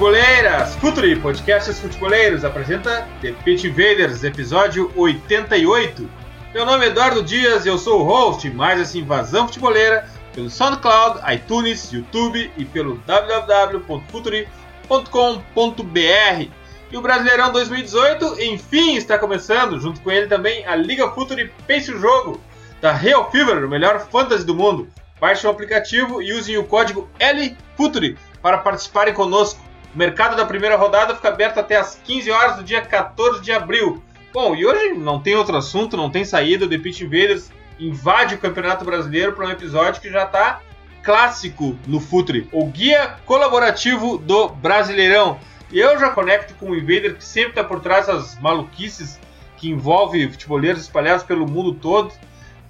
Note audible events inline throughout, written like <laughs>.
Futeboleiras! Futuri, podcasts futeboleiros, apresenta The Pitch Invaders, episódio 88. Meu nome é Eduardo Dias e eu sou o host mais essa invasão futeboleira pelo SoundCloud, iTunes, YouTube e pelo www.futuri.com.br. E o Brasileirão 2018, enfim, está começando, junto com ele também a Liga Futuri Pense o Jogo, da Real Fever, o melhor fantasy do mundo. Baixe o aplicativo e usem o código LFUTURI para participarem conosco. O mercado da primeira rodada fica aberto até às 15 horas do dia 14 de abril. Bom, e hoje não tem outro assunto, não tem saída. O The Pitch Invaders invade o Campeonato Brasileiro para um episódio que já está clássico no Futuri, o guia colaborativo do Brasileirão. Eu já conecto com o Invader que sempre está por trás das maluquices que envolve futeboleiros espalhados pelo mundo todo.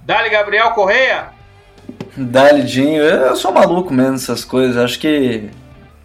Dali Gabriel Correia! Dali, Dinho, eu sou maluco mesmo essas coisas. Acho que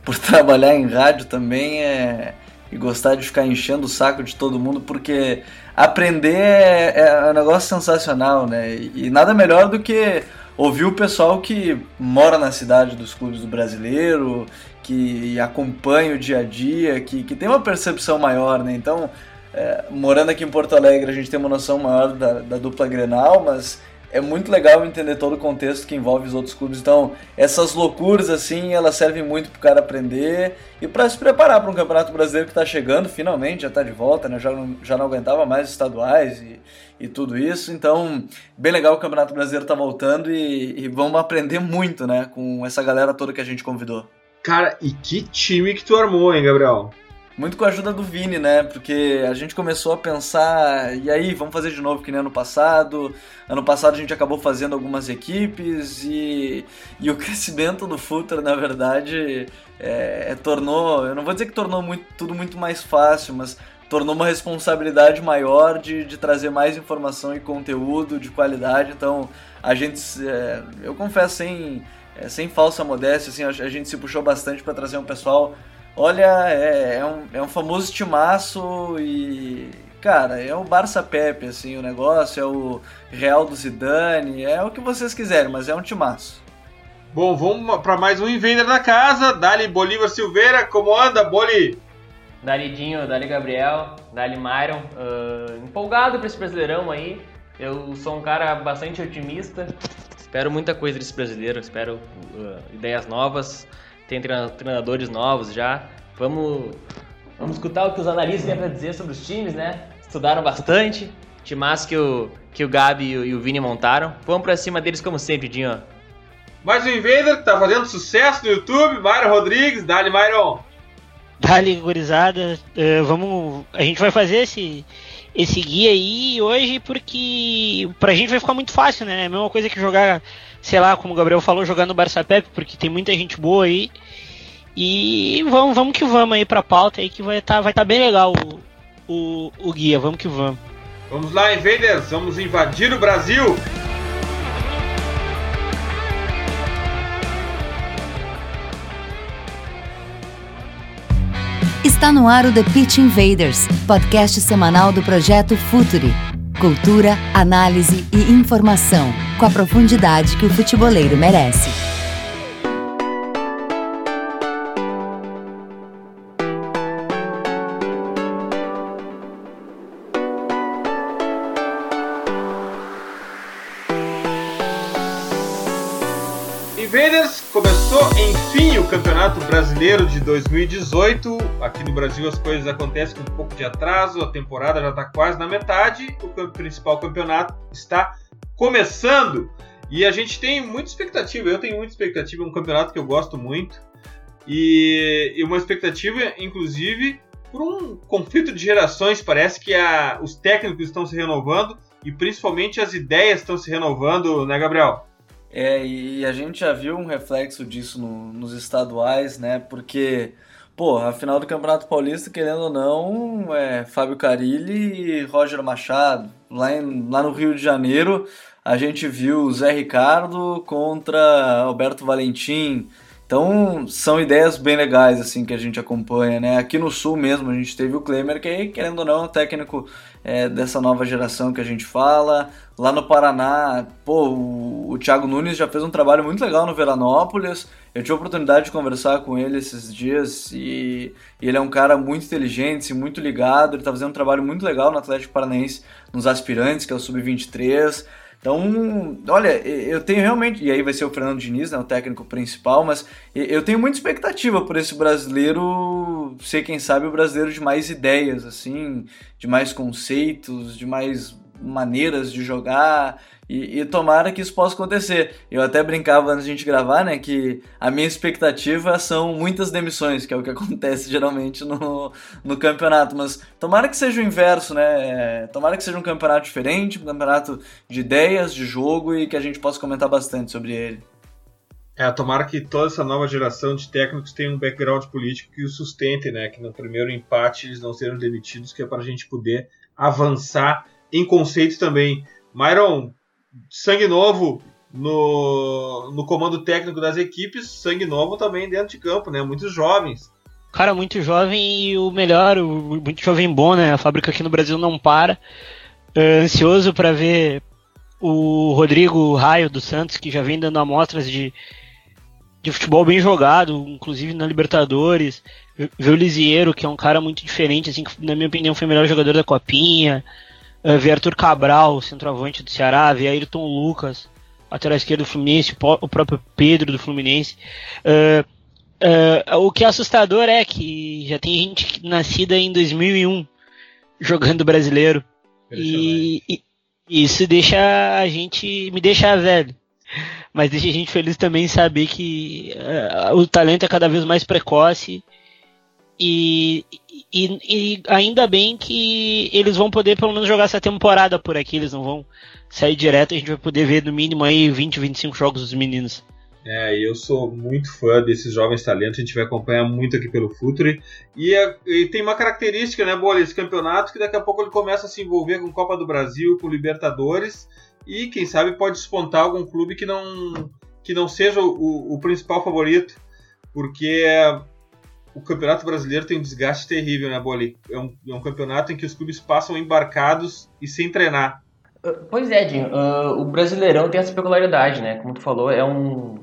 por <laughs> trabalhar em rádio também é. e gostar de ficar enchendo o saco de todo mundo, porque aprender é, é um negócio sensacional, né? E nada melhor do que ouvir o pessoal que mora na cidade dos clubes do brasileiro, que acompanha o dia a dia, que, que tem uma percepção maior, né? Então, é, morando aqui em Porto Alegre, a gente tem uma noção maior da, da dupla Grenal, mas é muito legal entender todo o contexto que envolve os outros clubes. Então, essas loucuras assim, elas servem muito pro cara aprender e para se preparar para um Campeonato Brasileiro que está chegando, finalmente já está de volta, né? Já não, já não aguentava mais estaduais e, e tudo isso. Então, bem legal o Campeonato Brasileiro tá voltando e, e vamos aprender muito, né, com essa galera toda que a gente convidou. Cara, e que time que tu armou, hein, Gabriel? Muito com a ajuda do Vini, né? Porque a gente começou a pensar, e aí, vamos fazer de novo que nem ano passado. Ano passado a gente acabou fazendo algumas equipes e, e o <laughs> crescimento do Futra, na verdade, é, é, tornou. Eu não vou dizer que tornou muito, tudo muito mais fácil, mas tornou uma responsabilidade maior de, de trazer mais informação e conteúdo de qualidade. Então, a gente, é, eu confesso, sem, é, sem falsa modéstia, assim, a, a gente se puxou bastante para trazer um pessoal Olha, é, é, um, é um famoso timaço e. Cara, é o Barça Pepe, assim, o negócio, é o Real do Zidane, é o que vocês quiserem, mas é um timaço. Bom, vamos para mais um Invader da casa. Dali Bolívar Silveira, como anda, Boli? Dali Dinho, Dali Gabriel, Dali Myron. Uh, empolgado para esse brasileirão aí. Eu sou um cara bastante otimista. Espero muita coisa desse brasileiro, espero uh, ideias novas tem treinadores novos já. Vamos, vamos escutar o que os analistas têm para dizer sobre os times, né? Estudaram bastante. Timaço que o, que o Gabi e o Vini montaram. Vamos pra cima deles como sempre, Dinho. Mais um Invader que tá fazendo sucesso no YouTube, Myron Rodrigues, Dali Myron. Dali, gurizada, uh, vamos, a gente vai fazer esse, esse guia aí hoje porque pra gente vai ficar muito fácil, né? É a mesma coisa que jogar sei lá, como o Gabriel falou, jogando Barça Pepe, porque tem muita gente boa aí. E vamos, vamos que vamos aí pra pauta aí, que vai estar tá, vai tá bem legal o, o, o guia, vamos que vamos. Vamos lá, Invaders, vamos invadir o Brasil! Está no ar o The Pitch Invaders, podcast semanal do projeto Futuri. Cultura, análise e informação, com a profundidade que o futeboleiro merece. Campeonato Brasileiro de 2018. Aqui no Brasil as coisas acontecem com um pouco de atraso, a temporada já está quase na metade, o principal campeonato está começando. E a gente tem muita expectativa, eu tenho muita expectativa, é um campeonato que eu gosto muito. E, uma expectativa, inclusive, por um conflito de gerações. Parece que a, os técnicos estão se renovando e principalmente as ideias estão se renovando, né, Gabriel? É, e a gente já viu um reflexo disso no, nos estaduais, né? Porque, pô, a final do Campeonato Paulista, querendo ou não, é Fábio Carilli e Roger Machado. Lá, em, lá no Rio de Janeiro, a gente viu Zé Ricardo contra Alberto Valentim. Então, são ideias bem legais, assim, que a gente acompanha, né? Aqui no Sul mesmo, a gente teve o Klemer, que, querendo ou não, é um técnico é, dessa nova geração que a gente fala. Lá no Paraná, pô, o, o Thiago Nunes já fez um trabalho muito legal no Veranópolis. Eu tive a oportunidade de conversar com ele esses dias e, e ele é um cara muito inteligente, muito ligado. Ele tá fazendo um trabalho muito legal no Atlético Paranaense, nos aspirantes, que é o Sub-23. Então, olha, eu tenho realmente. E aí vai ser o Fernando Diniz, né, o técnico principal, mas eu tenho muita expectativa por esse brasileiro ser, quem sabe, o brasileiro de mais ideias, assim, de mais conceitos, de mais maneiras de jogar. E, e, tomara que isso possa acontecer. Eu até brincava antes de a gente gravar, né, que a minha expectativa são muitas demissões, que é o que <laughs> acontece geralmente no, no campeonato. Mas tomara que seja o inverso, né? Tomara que seja um campeonato diferente, um campeonato de ideias, de jogo e que a gente possa comentar bastante sobre ele. É, tomara que toda essa nova geração de técnicos tenha um background político que o sustente, né? Que no primeiro empate eles não sejam demitidos, que é para a gente poder avançar em conceitos também. Myron, sangue novo no, no comando técnico das equipes, sangue novo também dentro de campo, né? Muitos jovens. Cara, muito jovem e o melhor, o, muito jovem bom, né? A fábrica aqui no Brasil não para. Uh, ansioso para ver o Rodrigo Raio dos Santos, que já vem dando amostras de, de futebol bem jogado, inclusive na Libertadores. Ver o Lisieiro, que é um cara muito diferente, assim, que na minha opinião foi o melhor jogador da Copinha. Uh, Arthur Cabral, centroavante do Ceará, ver Ayrton Lucas, lateral esquerdo do Fluminense, o próprio Pedro do Fluminense. Uh, uh, o que é assustador é que já tem gente nascida em 2001 jogando brasileiro. E, e, isso deixa a gente. me deixa velho. Mas deixa a gente feliz também saber que o talento é cada vez mais precoce e, e, e, ainda bem que eles vão poder pelo menos jogar essa temporada por aqui, eles não vão sair direto, a gente vai poder ver no mínimo aí 20, 25 jogos dos meninos. É, eu sou muito fã desses jovens talentos, a gente vai acompanhar muito aqui pelo Futre. E, é, e, tem uma característica, né, boa, esse campeonato, que daqui a pouco ele começa a se envolver com Copa do Brasil, com Libertadores, e quem sabe pode despontar algum clube que não, que não seja o, o principal favorito, porque o Campeonato Brasileiro tem um desgaste terrível, né, Boli? É um, é um campeonato em que os clubes passam embarcados e sem treinar. Uh, pois é, Jim. Uh, o Brasileirão tem essa peculiaridade, né? Como tu falou, é um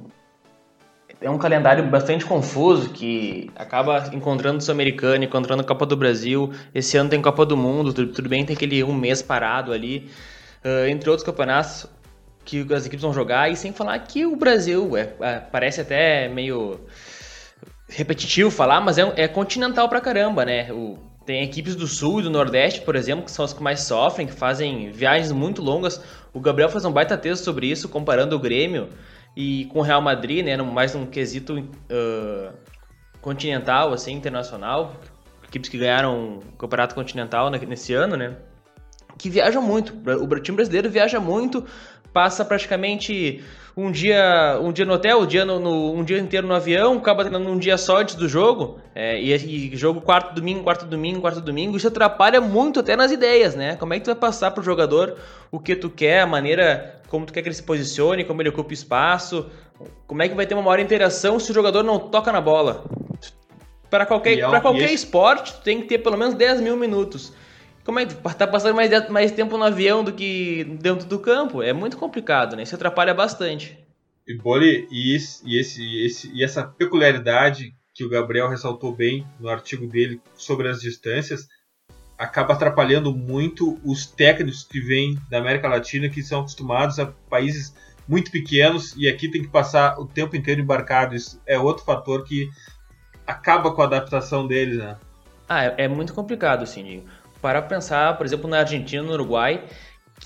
é um calendário bastante confuso que acaba encontrando o Sul-Americano, encontrando a Copa do Brasil. Esse ano tem Copa do Mundo, tudo, tudo bem, tem aquele um mês parado ali, uh, entre outros campeonatos que as equipes vão jogar. E sem falar que o Brasil é, é, parece até meio repetitivo falar, mas é, é continental pra caramba, né? O, tem equipes do Sul e do Nordeste, por exemplo, que são as que mais sofrem, que fazem viagens muito longas. O Gabriel faz um baita texto sobre isso, comparando o Grêmio e com o Real Madrid, né? Mais um quesito uh, continental, assim, internacional. Equipes que ganharam o Campeonato Continental nesse ano, né? Que viajam muito. O time brasileiro viaja muito, passa praticamente um dia um dia no hotel, um dia, no, no um dia inteiro no avião, acaba treinando um dia só antes do jogo, é, e, e, jogo quarto domingo, quarto domingo, quarto domingo, isso atrapalha muito até nas ideias, né? Como é que tu vai passar pro jogador o que tu quer, a maneira como tu quer que ele se posicione, como ele ocupa espaço, como é que vai ter uma maior interação se o jogador não toca na bola? Para qualquer, é, qualquer esporte, tu tem que ter pelo menos 10 mil minutos. Como é que tá passando mais, mais tempo no avião do que dentro do campo? É muito complicado, né? Isso atrapalha bastante. E, Boli, e, esse, e, esse, esse, e essa peculiaridade que o Gabriel ressaltou bem no artigo dele sobre as distâncias acaba atrapalhando muito os técnicos que vêm da América Latina que são acostumados a países muito pequenos e aqui tem que passar o tempo inteiro embarcado. Isso é outro fator que acaba com a adaptação deles, né? Ah, é, é muito complicado, para pensar, por exemplo, na Argentina, no Uruguai,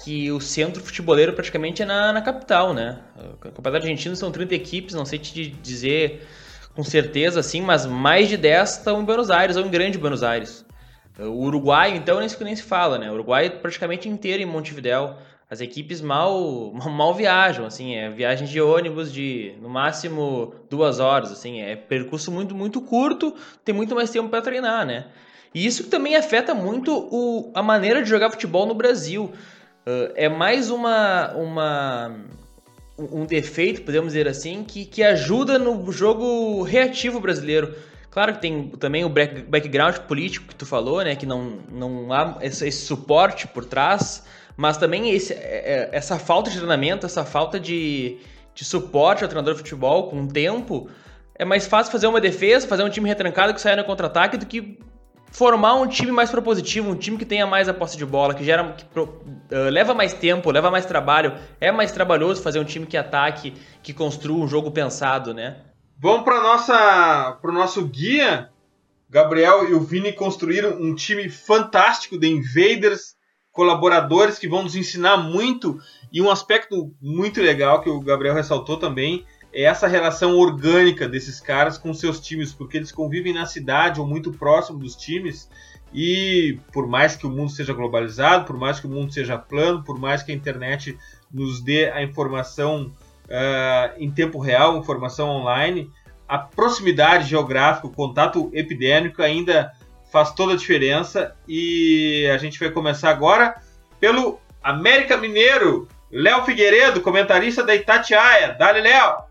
que o centro futeboleiro praticamente é na, na capital, né? O Campeonato Argentino são 30 equipes, não sei te dizer com certeza assim, mas mais de 10 estão em Buenos Aires ou em Grande Buenos Aires. O Uruguai, então, nem se, nem se fala, né? O Uruguai praticamente inteiro em Montevidéu. as equipes mal, <laughs> mal viajam, assim, é viagem de ônibus de no máximo duas horas, assim, é percurso muito, muito curto, tem muito mais tempo para treinar, né? E isso também afeta muito o, a maneira de jogar futebol no Brasil. Uh, é mais uma, uma um defeito, podemos dizer assim, que, que ajuda no jogo reativo brasileiro. Claro que tem também o background político que tu falou, né? Que não, não há esse, esse suporte por trás mas também esse, é, é, essa falta de treinamento, essa falta de, de suporte ao treinador de futebol com o tempo, é mais fácil fazer uma defesa, fazer um time retrancado que saia no contra-ataque do que formar um time mais propositivo, um time que tenha mais a posse de bola, que gera que pro, uh, leva mais tempo, leva mais trabalho, é mais trabalhoso fazer um time que ataque, que construa um jogo pensado, né? Vamos para nossa para o nosso guia. Gabriel e o Vini construíram um time fantástico de Invaders colaboradores que vão nos ensinar muito. E um aspecto muito legal que o Gabriel ressaltou também é essa relação orgânica desses caras com seus times, porque eles convivem na cidade ou muito próximo dos times. E por mais que o mundo seja globalizado, por mais que o mundo seja plano, por mais que a internet nos dê a informação uh, em tempo real, informação online, a proximidade geográfica, o contato epidêmico ainda faz toda a diferença. E a gente vai começar agora pelo América Mineiro. Léo Figueiredo, comentarista da Itatiaia. Dale, Léo!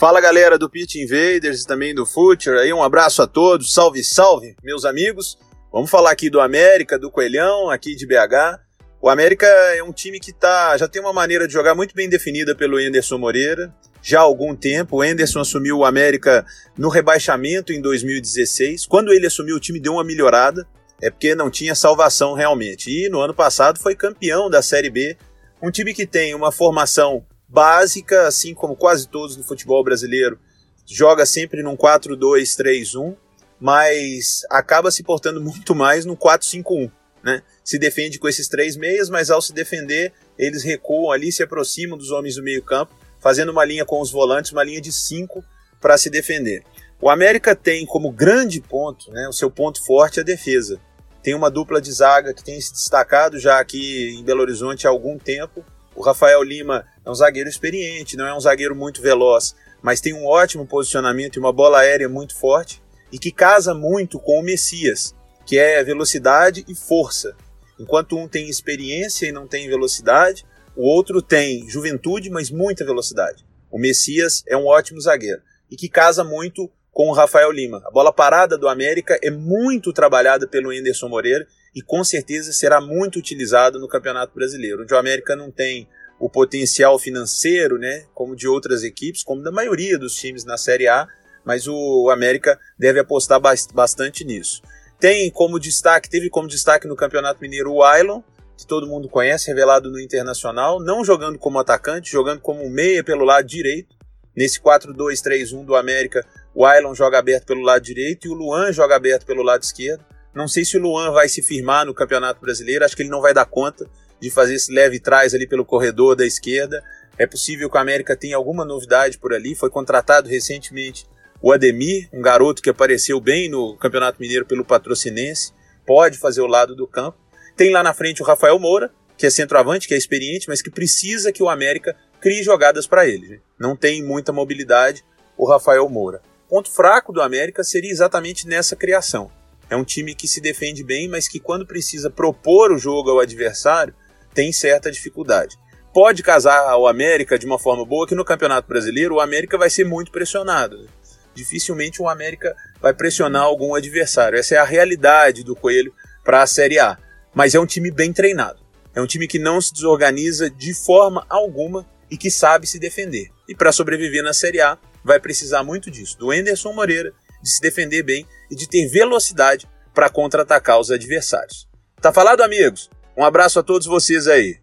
Fala galera do Pitch Invaders e também do Future, aí um abraço a todos, salve, salve, meus amigos. Vamos falar aqui do América, do Coelhão, aqui de BH. O América é um time que tá, já tem uma maneira de jogar muito bem definida pelo Anderson Moreira já há algum tempo. O Anderson assumiu o América no rebaixamento em 2016. Quando ele assumiu, o time deu uma melhorada, é porque não tinha salvação realmente. E no ano passado foi campeão da Série B. Um time que tem uma formação básica, assim como quase todos no futebol brasileiro, joga sempre num 4-2-3-1, mas acaba se portando <laughs> muito mais no 4-5-1. Né? Se defende com esses três meias, mas ao se defender, eles recuam ali, se aproximam dos homens do meio-campo fazendo uma linha com os volantes, uma linha de cinco para se defender. O América tem como grande ponto, né, o seu ponto forte é a defesa. Tem uma dupla de zaga que tem se destacado já aqui em Belo Horizonte há algum tempo. O Rafael Lima é um zagueiro experiente, não é um zagueiro muito veloz, mas tem um ótimo posicionamento e uma bola aérea muito forte e que casa muito com o Messias, que é velocidade e força. Enquanto um tem experiência e não tem velocidade, o outro tem juventude, mas muita velocidade. O Messias é um ótimo zagueiro e que casa muito com o Rafael Lima. A bola parada do América é muito trabalhada pelo Anderson Moreira e com certeza será muito utilizado no Campeonato Brasileiro, onde o América não tem o potencial financeiro, né, como de outras equipes, como da maioria dos times na Série A, mas o América deve apostar bastante nisso. Tem como destaque, teve como destaque no Campeonato Mineiro o Ailon, que todo mundo conhece, revelado no Internacional, não jogando como atacante, jogando como meia pelo lado direito. Nesse 4-2-3-1 do América, o Ailon joga aberto pelo lado direito e o Luan joga aberto pelo lado esquerdo. Não sei se o Luan vai se firmar no Campeonato Brasileiro, acho que ele não vai dar conta de fazer esse leve trás ali pelo corredor da esquerda. É possível que o América tenha alguma novidade por ali. Foi contratado recentemente o Ademir, um garoto que apareceu bem no Campeonato Mineiro pelo Patrocinense, pode fazer o lado do campo. Tem lá na frente o Rafael Moura, que é centroavante, que é experiente, mas que precisa que o América crie jogadas para ele. Não tem muita mobilidade o Rafael Moura. Ponto fraco do América seria exatamente nessa criação. É um time que se defende bem, mas que quando precisa propor o jogo ao adversário, tem certa dificuldade. Pode casar ao América de uma forma boa que no Campeonato Brasileiro o América vai ser muito pressionado. Dificilmente o América vai pressionar algum adversário. Essa é a realidade do Coelho para a Série A mas é um time bem treinado. É um time que não se desorganiza de forma alguma e que sabe se defender. E para sobreviver na Série A, vai precisar muito disso, do Enderson Moreira, de se defender bem e de ter velocidade para contra-atacar os adversários. Tá falado, amigos? Um abraço a todos vocês aí.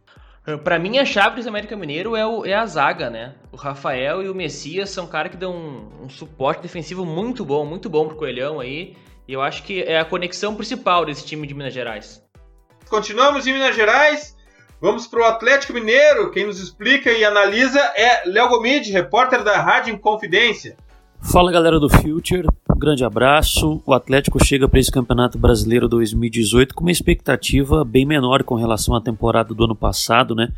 Para mim, a chave do América Mineiro é, o, é, a zaga, né? O Rafael e o Messias são caras que dão um, um, suporte defensivo muito bom, muito bom pro Coelhão aí. E eu acho que é a conexão principal desse time de Minas Gerais. Continuamos em Minas Gerais. Vamos para o Atlético Mineiro. Quem nos explica e analisa é Léo Gomide, repórter da Rádio Inconfidência. Fala galera do Future, um grande abraço. O Atlético chega para esse Campeonato Brasileiro 2018 com uma expectativa bem menor com relação à temporada do ano passado, né?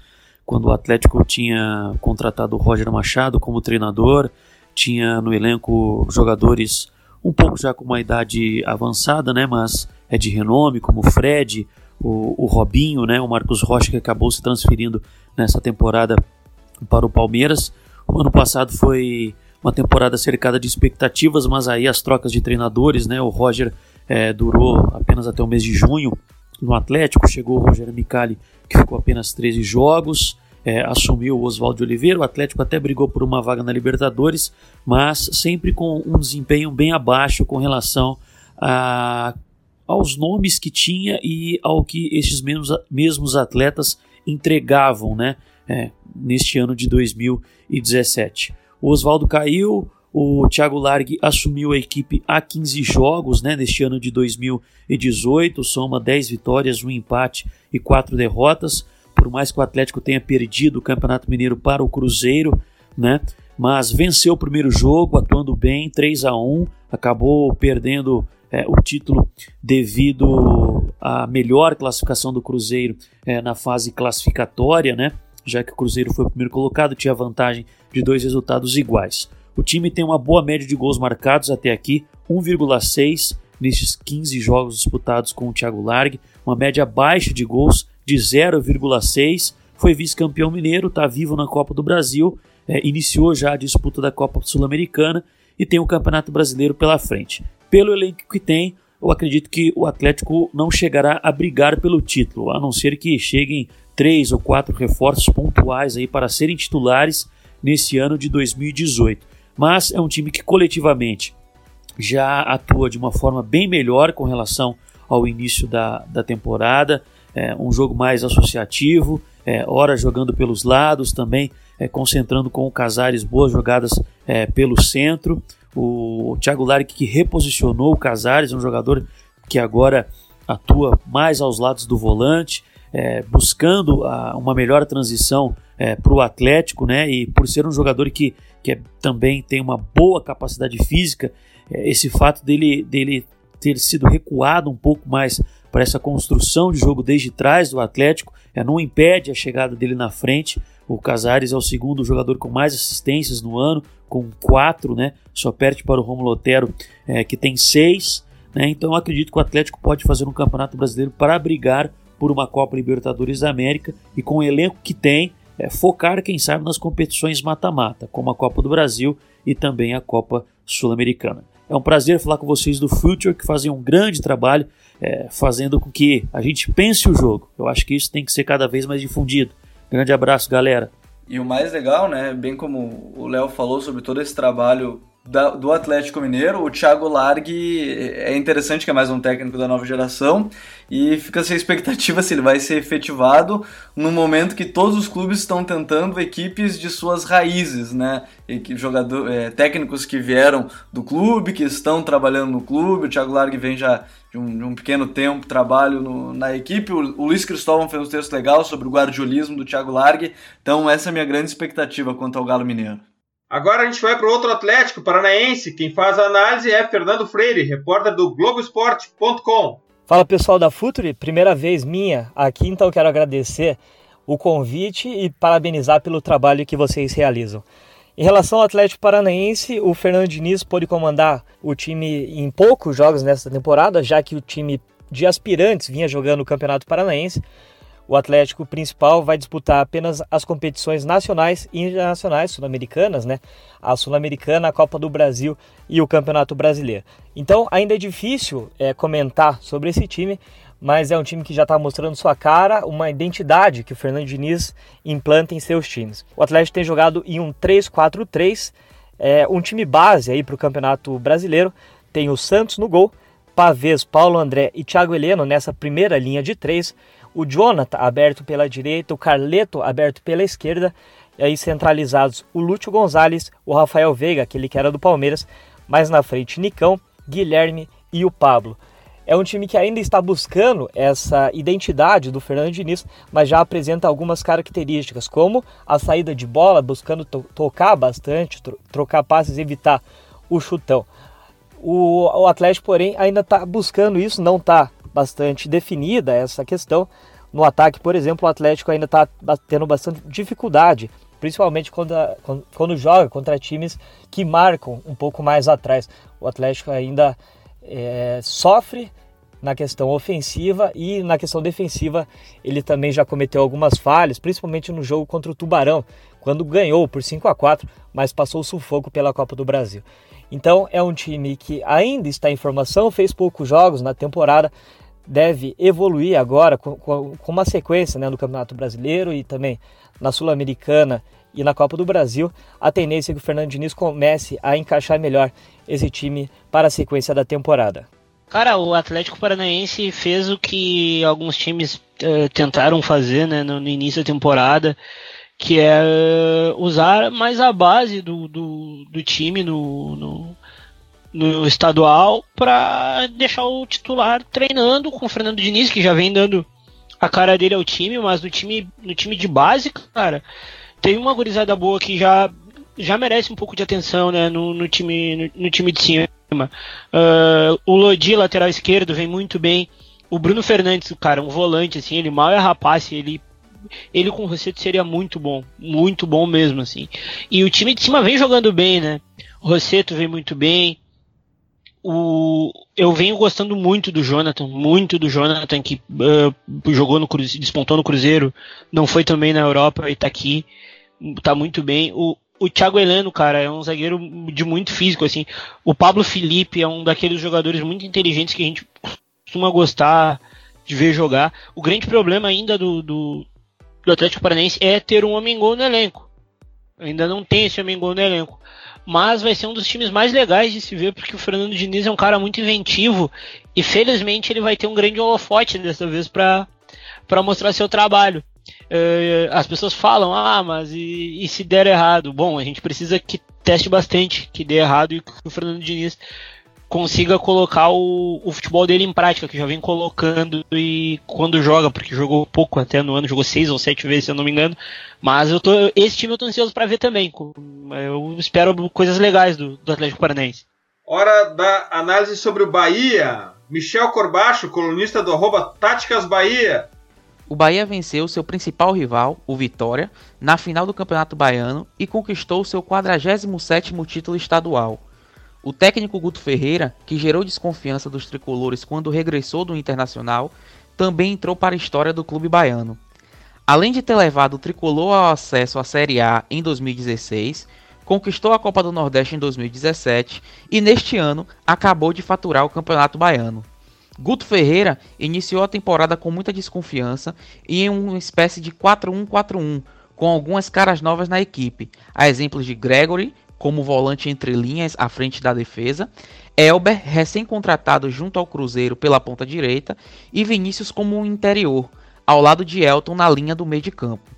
quando o Atlético tinha contratado o Roger Machado como treinador, tinha no elenco jogadores um pouco já com uma idade avançada, né, mas é de renome, como o Fred, o, o Robinho, né, o Marcos Rocha que acabou se transferindo nessa temporada para o Palmeiras. O ano passado foi uma temporada cercada de expectativas, mas aí as trocas de treinadores, né, o Roger é, durou apenas até o mês de junho no Atlético, chegou o Roger Micali que ficou apenas 13 jogos, é, assumiu o Oswaldo Oliveira, o Atlético até brigou por uma vaga na Libertadores, mas sempre com um desempenho bem abaixo com relação a, aos nomes que tinha e ao que esses mesmos, mesmos atletas entregavam né, é, neste ano de 2017. O Oswaldo caiu, o Thiago Largue assumiu a equipe há 15 jogos né, neste ano de 2018, soma 10 vitórias, um empate e 4 derrotas por mais que o Atlético tenha perdido o Campeonato Mineiro para o Cruzeiro, né? Mas venceu o primeiro jogo, atuando bem, 3 a 1 acabou perdendo é, o título devido à melhor classificação do Cruzeiro é, na fase classificatória, né? Já que o Cruzeiro foi o primeiro colocado, tinha vantagem de dois resultados iguais. O time tem uma boa média de gols marcados até aqui, 1,6 nesses 15 jogos disputados com o Thiago Largue, uma média baixa de gols de 0,6. Foi vice-campeão mineiro, está vivo na Copa do Brasil, é, iniciou já a disputa da Copa Sul-Americana e tem o Campeonato Brasileiro pela frente. Pelo elenco que tem, eu acredito que o Atlético não chegará a brigar pelo título, a não ser que cheguem três ou quatro reforços pontuais aí para serem titulares nesse ano de 2018. Mas é um time que coletivamente já atua de uma forma bem melhor com relação ao início da, da temporada é, um jogo mais associativo, é, hora jogando pelos lados também, é, concentrando com o Casares boas jogadas é, pelo centro. O, Thiago Laric que reposicionou o Casares, um jogador que agora atua mais aos lados do volante, é, buscando a, uma melhor transição é, para o Atlético, né? E por ser um jogador que, que é, também tem uma boa capacidade física, é, esse fato dele, dele ter sido recuado um pouco mais para essa construção de jogo desde trás do Atlético, é, não impede a chegada dele na frente. O Casares é o segundo jogador com mais assistências no ano, com quatro, né? Só perde para o Romulo Otero, é, que tem seis. Né? Então acredito que o Atlético pode fazer um campeonato brasileiro para brigar por uma Copa Libertadores da América e com o elenco que tem, é, focar, quem sabe, nas competições mata-mata, como a Copa do Brasil e também a Copa Sul-Americana. É um prazer falar com vocês do Future, que fazem um grande trabalho, é, fazendo com que a gente pense o jogo. Eu acho que isso tem que ser cada vez mais difundido. Grande abraço, galera. E o mais legal, né, bem como o Léo falou sobre todo esse trabalho da, do Atlético Mineiro, o Thiago Largue é interessante que é mais um técnico da nova geração e fica sem expectativa se ele vai ser efetivado no momento que todos os clubes estão tentando equipes de suas raízes, né? Jogador, é, técnicos que vieram do clube, que estão trabalhando no clube. O Thiago Largue vem já de um, de um pequeno tempo trabalho no, na equipe. O, o, Luiz Cristóvão fez um texto legal sobre o guardiolismo do Thiago Largue. Então essa é a minha grande expectativa quanto ao Galo Mineiro. Agora a gente vai para outro Atlético Paranaense. Quem faz a análise é Fernando Freire, repórter do Globoesporte.com. Fala pessoal da Futuri, primeira vez minha aqui, então quero agradecer o convite e parabenizar pelo trabalho que vocês realizam. Em relação ao Atlético Paranaense, o Fernando Diniz pôde comandar o time em poucos jogos nesta temporada, já que o time de aspirantes vinha jogando o Campeonato Paranaense o Atlético principal vai disputar apenas as competições nacionais e internacionais sul-americanas, né? A Sul-Americana, a Copa do Brasil e o Campeonato Brasileiro. Então, ainda é difícil é, comentar sobre esse time, mas é um time que já está mostrando sua cara, uma identidade que o Fernando Diniz implanta em seus times. O Atlético tem jogado em um 3-4-3, é, um time base aí para o Campeonato Brasileiro. Tem o Santos no gol, Pavês, Paulo André e Thiago Heleno nessa primeira linha de três o Jonathan aberto pela direita, o Carleto aberto pela esquerda, e aí centralizados o Lúcio Gonzalez, o Rafael Veiga, aquele que era do Palmeiras, mais na frente Nicão, Guilherme e o Pablo. É um time que ainda está buscando essa identidade do Fernando Diniz, mas já apresenta algumas características, como a saída de bola, buscando to tocar bastante, tro trocar passes, evitar o chutão. O, o Atlético, porém, ainda está buscando isso, não está bastante definida essa questão. No ataque, por exemplo, o Atlético ainda está tendo bastante dificuldade, principalmente quando, quando, quando, joga contra times que marcam um pouco mais atrás. O Atlético ainda é, sofre na questão ofensiva e na questão defensiva ele também já cometeu algumas falhas, principalmente no jogo contra o Tubarão, quando ganhou por 5 a 4, mas passou o sufoco pela Copa do Brasil. Então é um time que ainda está em formação, fez poucos jogos na temporada, deve evoluir agora com, com, uma sequência né, no Campeonato Brasileiro e também na Sul-Americana e na Copa do Brasil. A tendência é que o Fernando Diniz comece a encaixar melhor esse time para a sequência da temporada. Cara, o Atlético Paranaense fez o que alguns times uh, tentaram fazer né, no, no, início da temporada, que é uh, usar mais a base do, do, do time no, no, no estadual para deixar o titular treinando com o Fernando Diniz, que já vem dando a cara dele ao time, mas no time, no time de base, cara, tem uma gurizada boa que já, já merece um pouco de atenção né, no, no time, no, no time de cima. Uh, o Lodi, lateral esquerdo, vem muito bem. O Bruno Fernandes, cara, um volante, assim, ele mal é rapaz, ele ele com o Rosseto seria muito bom, muito bom mesmo, assim. E o time de cima vem jogando bem, né? O Rosseto vem muito bem. O, eu venho gostando muito do Jonathan, muito do Jonathan que uh, jogou no Cruzeiro, despontou no Cruzeiro, não foi também na Europa e tá aqui, tá muito bem. O, o Thiago Heleno, cara, é um zagueiro de muito físico, assim. O Pablo Felipe é um daqueles jogadores muito inteligentes que a gente costuma gostar de ver jogar. O grande problema ainda do, do, do Atlético Paranaense é ter um homem gol no elenco. Ainda não tem esse homem gol no elenco. Mas vai ser um dos times mais legais de se ver, porque o Fernando Diniz é um cara muito inventivo e felizmente ele vai ter um grande holofote dessa vez para mostrar seu trabalho. Uh, as pessoas falam, ah, mas e, e, se der errado? Bom, a gente precisa que teste bastante, que dê errado e que o Fernando Diniz consiga colocar o, o, futebol dele em prática, que já vem colocando e quando joga, porque jogou pouco até no ano, jogou seis ou sete vezes, se eu não me engano. Mas eu tô, esse time eu tô ansioso para ver também. Eu espero coisas legais do, do Atlético Paranaense. Hora da análise sobre o Bahia. Michel Corbacho, colunista do arroba Táticas Bahia o Bahia venceu seu principal rival, o Vitória, na final do Campeonato Baiano e conquistou seu 47º título estadual. O técnico Guto Ferreira, que gerou desconfiança dos tricolores quando regressou do Internacional, também entrou para a história do clube baiano. Além de ter levado o tricolor ao acesso à Série A em 2016, conquistou a Copa do Nordeste em 2017 e neste ano acabou de faturar o Campeonato Baiano. Guto Ferreira iniciou a temporada com muita desconfiança e em uma espécie de 4-1-4-1, com algumas caras novas na equipe, a exemplos de Gregory, como volante entre linhas à frente da defesa, Elber, recém-contratado junto ao Cruzeiro pela ponta direita, e Vinícius como interior, ao lado de Elton na linha do meio de campo.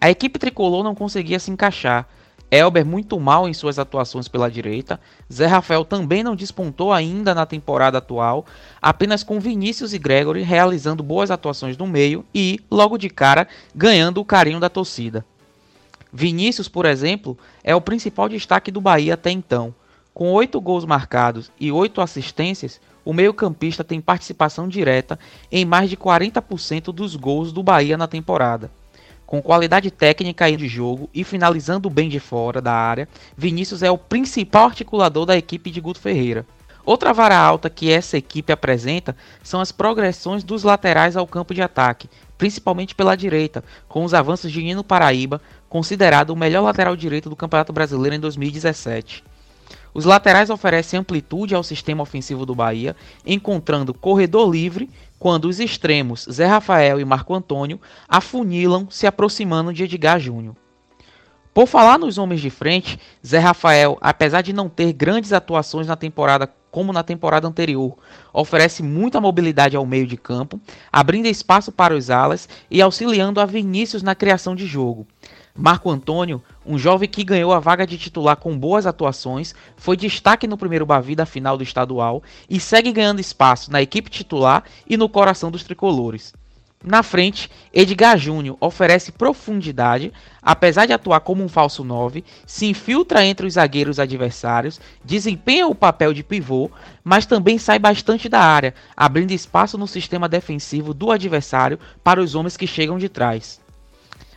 A equipe tricolor não conseguia se encaixar, Elber muito mal em suas atuações pela direita. Zé Rafael também não despontou ainda na temporada atual, apenas com Vinícius e Gregory realizando boas atuações no meio e, logo de cara, ganhando o carinho da torcida. Vinícius, por exemplo, é o principal destaque do Bahia até então. Com oito gols marcados e oito assistências, o meio-campista tem participação direta em mais de 40% dos gols do Bahia na temporada. Com qualidade técnica e de jogo e finalizando bem de fora da área, Vinícius é o principal articulador da equipe de Guto Ferreira. Outra vara alta que essa equipe apresenta são as progressões dos laterais ao campo de ataque, principalmente pela direita, com os avanços de Nino Paraíba, considerado o melhor lateral direito do Campeonato Brasileiro em 2017. Os laterais oferecem amplitude ao sistema ofensivo do Bahia, encontrando corredor livre quando os extremos Zé Rafael e Marco Antônio afunilam, se aproximando de Edgar Júnior. Por falar nos homens de frente, Zé Rafael, apesar de não ter grandes atuações na temporada como na temporada anterior, oferece muita mobilidade ao meio de campo, abrindo espaço para os alas e auxiliando a Vinícius na criação de jogo. Marco Antônio, um jovem que ganhou a vaga de titular com boas atuações, foi destaque no primeiro Bavi da final do estadual e segue ganhando espaço na equipe titular e no coração dos tricolores. Na frente, Edgar Júnior oferece profundidade, apesar de atuar como um falso 9, se infiltra entre os zagueiros adversários, desempenha o papel de pivô, mas também sai bastante da área, abrindo espaço no sistema defensivo do adversário para os homens que chegam de trás.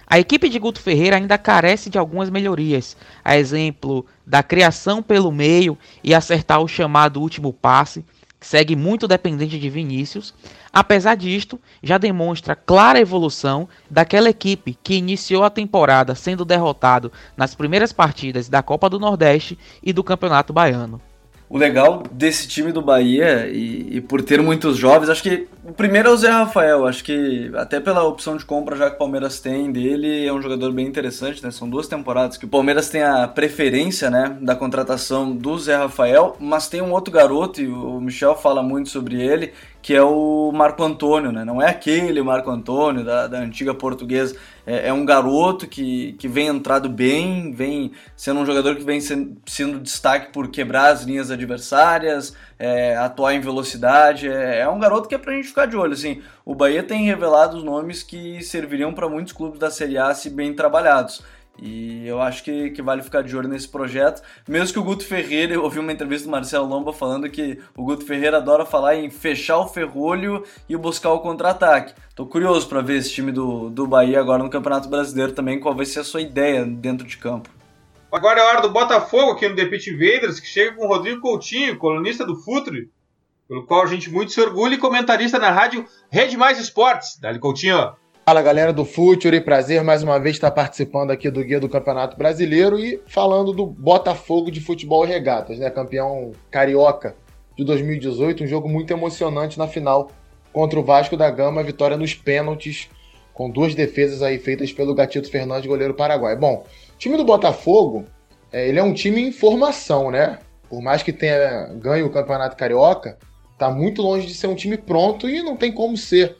A equipe de Guto Ferreira ainda carece de algumas melhorias, a exemplo da criação pelo meio e acertar o chamado último passe, que segue muito dependente de Vinícius. Apesar disto, já demonstra clara evolução daquela equipe que iniciou a temporada sendo derrotado nas primeiras partidas da Copa do Nordeste e do Campeonato Baiano o legal desse time do Bahia e, e, por ter muitos jovens, acho que o primeiro é o Zé Rafael, acho que até pela opção de compra já que o Palmeiras tem dele, é um jogador bem interessante, né? São duas temporadas que o Palmeiras tem a preferência, né, da contratação do Zé Rafael, mas tem um outro garoto e o Michel fala muito sobre ele, que é o Marco Antônio, né? Não é aquele Marco Antônio da, da antiga portuguesa. É, é, um garoto que, que vem entrado bem, vem sendo um jogador que vem sendo, sendo destaque por quebrar as linhas adversárias, é, atuar em velocidade. É, é, um garoto que é pra gente ficar de olho. Assim, o Bahia tem revelado os nomes que serviriam para muitos clubes da Série A se bem trabalhados. E eu acho que, que vale ficar de olho nesse projeto. Mesmo que o Guto Ferreira, eu ouvi uma entrevista do Marcelo Lomba falando que o Guto Ferreira adora falar em fechar o ferrolho e buscar o contra-ataque. Tô curioso para ver esse time do, do Bahia agora no Campeonato Brasileiro também, qual vai ser a sua ideia dentro de campo. Agora é a hora do Botafogo aqui no The Pit Invaders, que chega com o Rodrigo Coutinho, colunista do Futre, pelo qual a gente muito se orgulha e comentarista na rádio Rede Mais Esportes. Dali Coutinho. Fala galera do Futuri, prazer mais uma vez estar participando aqui do Guia do Campeonato Brasileiro e falando do Botafogo de Futebol e Regatas, né? Campeão carioca de 2018, um jogo muito emocionante na final contra o Vasco da Gama, vitória nos pênaltis, com duas defesas aí feitas pelo Gatito Fernandes, goleiro paraguai. Bom, o time do Botafogo, é, ele é um time em formação, né? Por mais que tenha ganho o Campeonato Carioca, tá muito longe de ser um time pronto e não tem como ser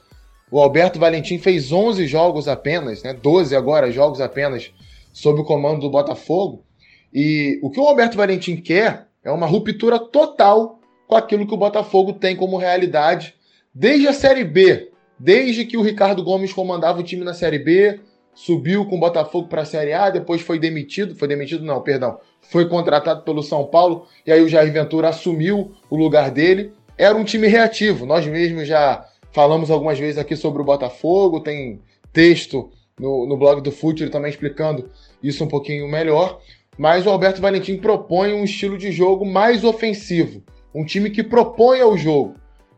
o Alberto Valentim fez 11 jogos apenas, né, 12 agora jogos apenas, sob o comando do Botafogo. E o que o Alberto Valentim quer é uma ruptura total com aquilo que o Botafogo tem como realidade desde a Série B. Desde que o Ricardo Gomes comandava o time na Série B, subiu com o Botafogo para a Série A, depois foi demitido, foi demitido não, perdão, foi contratado pelo São Paulo e aí o Jair Ventura assumiu o lugar dele. Era um time reativo, nós mesmos já Falamos algumas vezes aqui sobre o Botafogo, tem texto no, no blog do Futuro também explicando isso um pouquinho melhor. Mas o Alberto Valentim propõe um estilo de jogo mais ofensivo, um time que propõe ao jogo.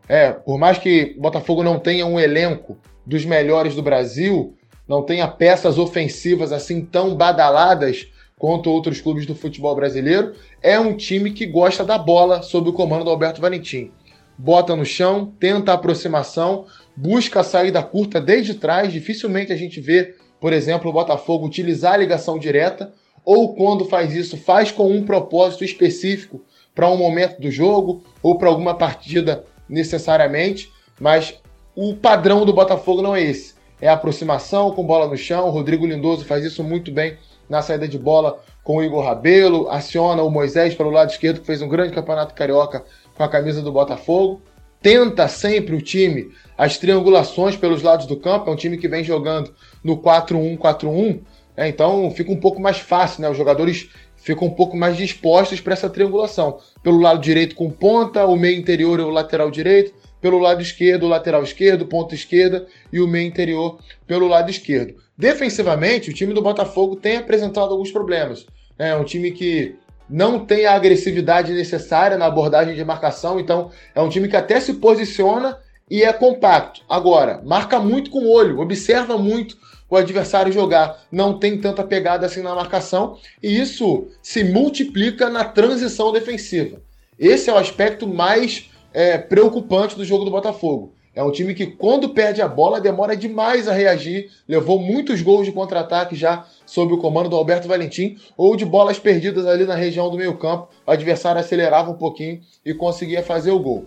É, por mais que o Botafogo não tenha um elenco dos melhores do Brasil, não tenha peças ofensivas assim tão badaladas quanto outros clubes do futebol brasileiro, é um time que gosta da bola sob o comando do Alberto Valentim bota no chão, tenta a aproximação, busca a saída curta desde trás. Dificilmente a gente vê, por exemplo, o Botafogo utilizar a ligação direta, ou quando faz isso, faz com um propósito específico para um momento do jogo ou para alguma partida necessariamente, mas o padrão do Botafogo não é esse. É aproximação com bola no chão. O Rodrigo Lindoso faz isso muito bem na saída de bola com o Igor Rabelo, aciona o Moisés pelo lado esquerdo, que fez um grande campeonato carioca com a camisa do Botafogo. Tenta sempre o time as triangulações pelos lados do campo. É um time que vem jogando no 4-1-4-1. Né? Então fica um pouco mais fácil, né? Os jogadores ficam um pouco mais dispostos para essa triangulação. Pelo lado direito com ponta, o meio interior e o lateral direito. Pelo lado esquerdo, o lateral esquerdo, ponta esquerda e o meio interior pelo lado esquerdo. Defensivamente, o time do Botafogo tem apresentado alguns problemas. É um time que não tem a agressividade necessária na abordagem de marcação, então é um time que até se posiciona e é compacto. Agora, marca muito com o olho, observa muito o adversário jogar, não tem tanta pegada assim na marcação, e isso se multiplica na transição defensiva. Esse é o aspecto mais é, preocupante do jogo do Botafogo. É um time que, quando perde a bola, demora demais a reagir. Levou muitos gols de contra-ataque já sob o comando do Alberto Valentim, ou de bolas perdidas ali na região do meio-campo. O adversário acelerava um pouquinho e conseguia fazer o gol.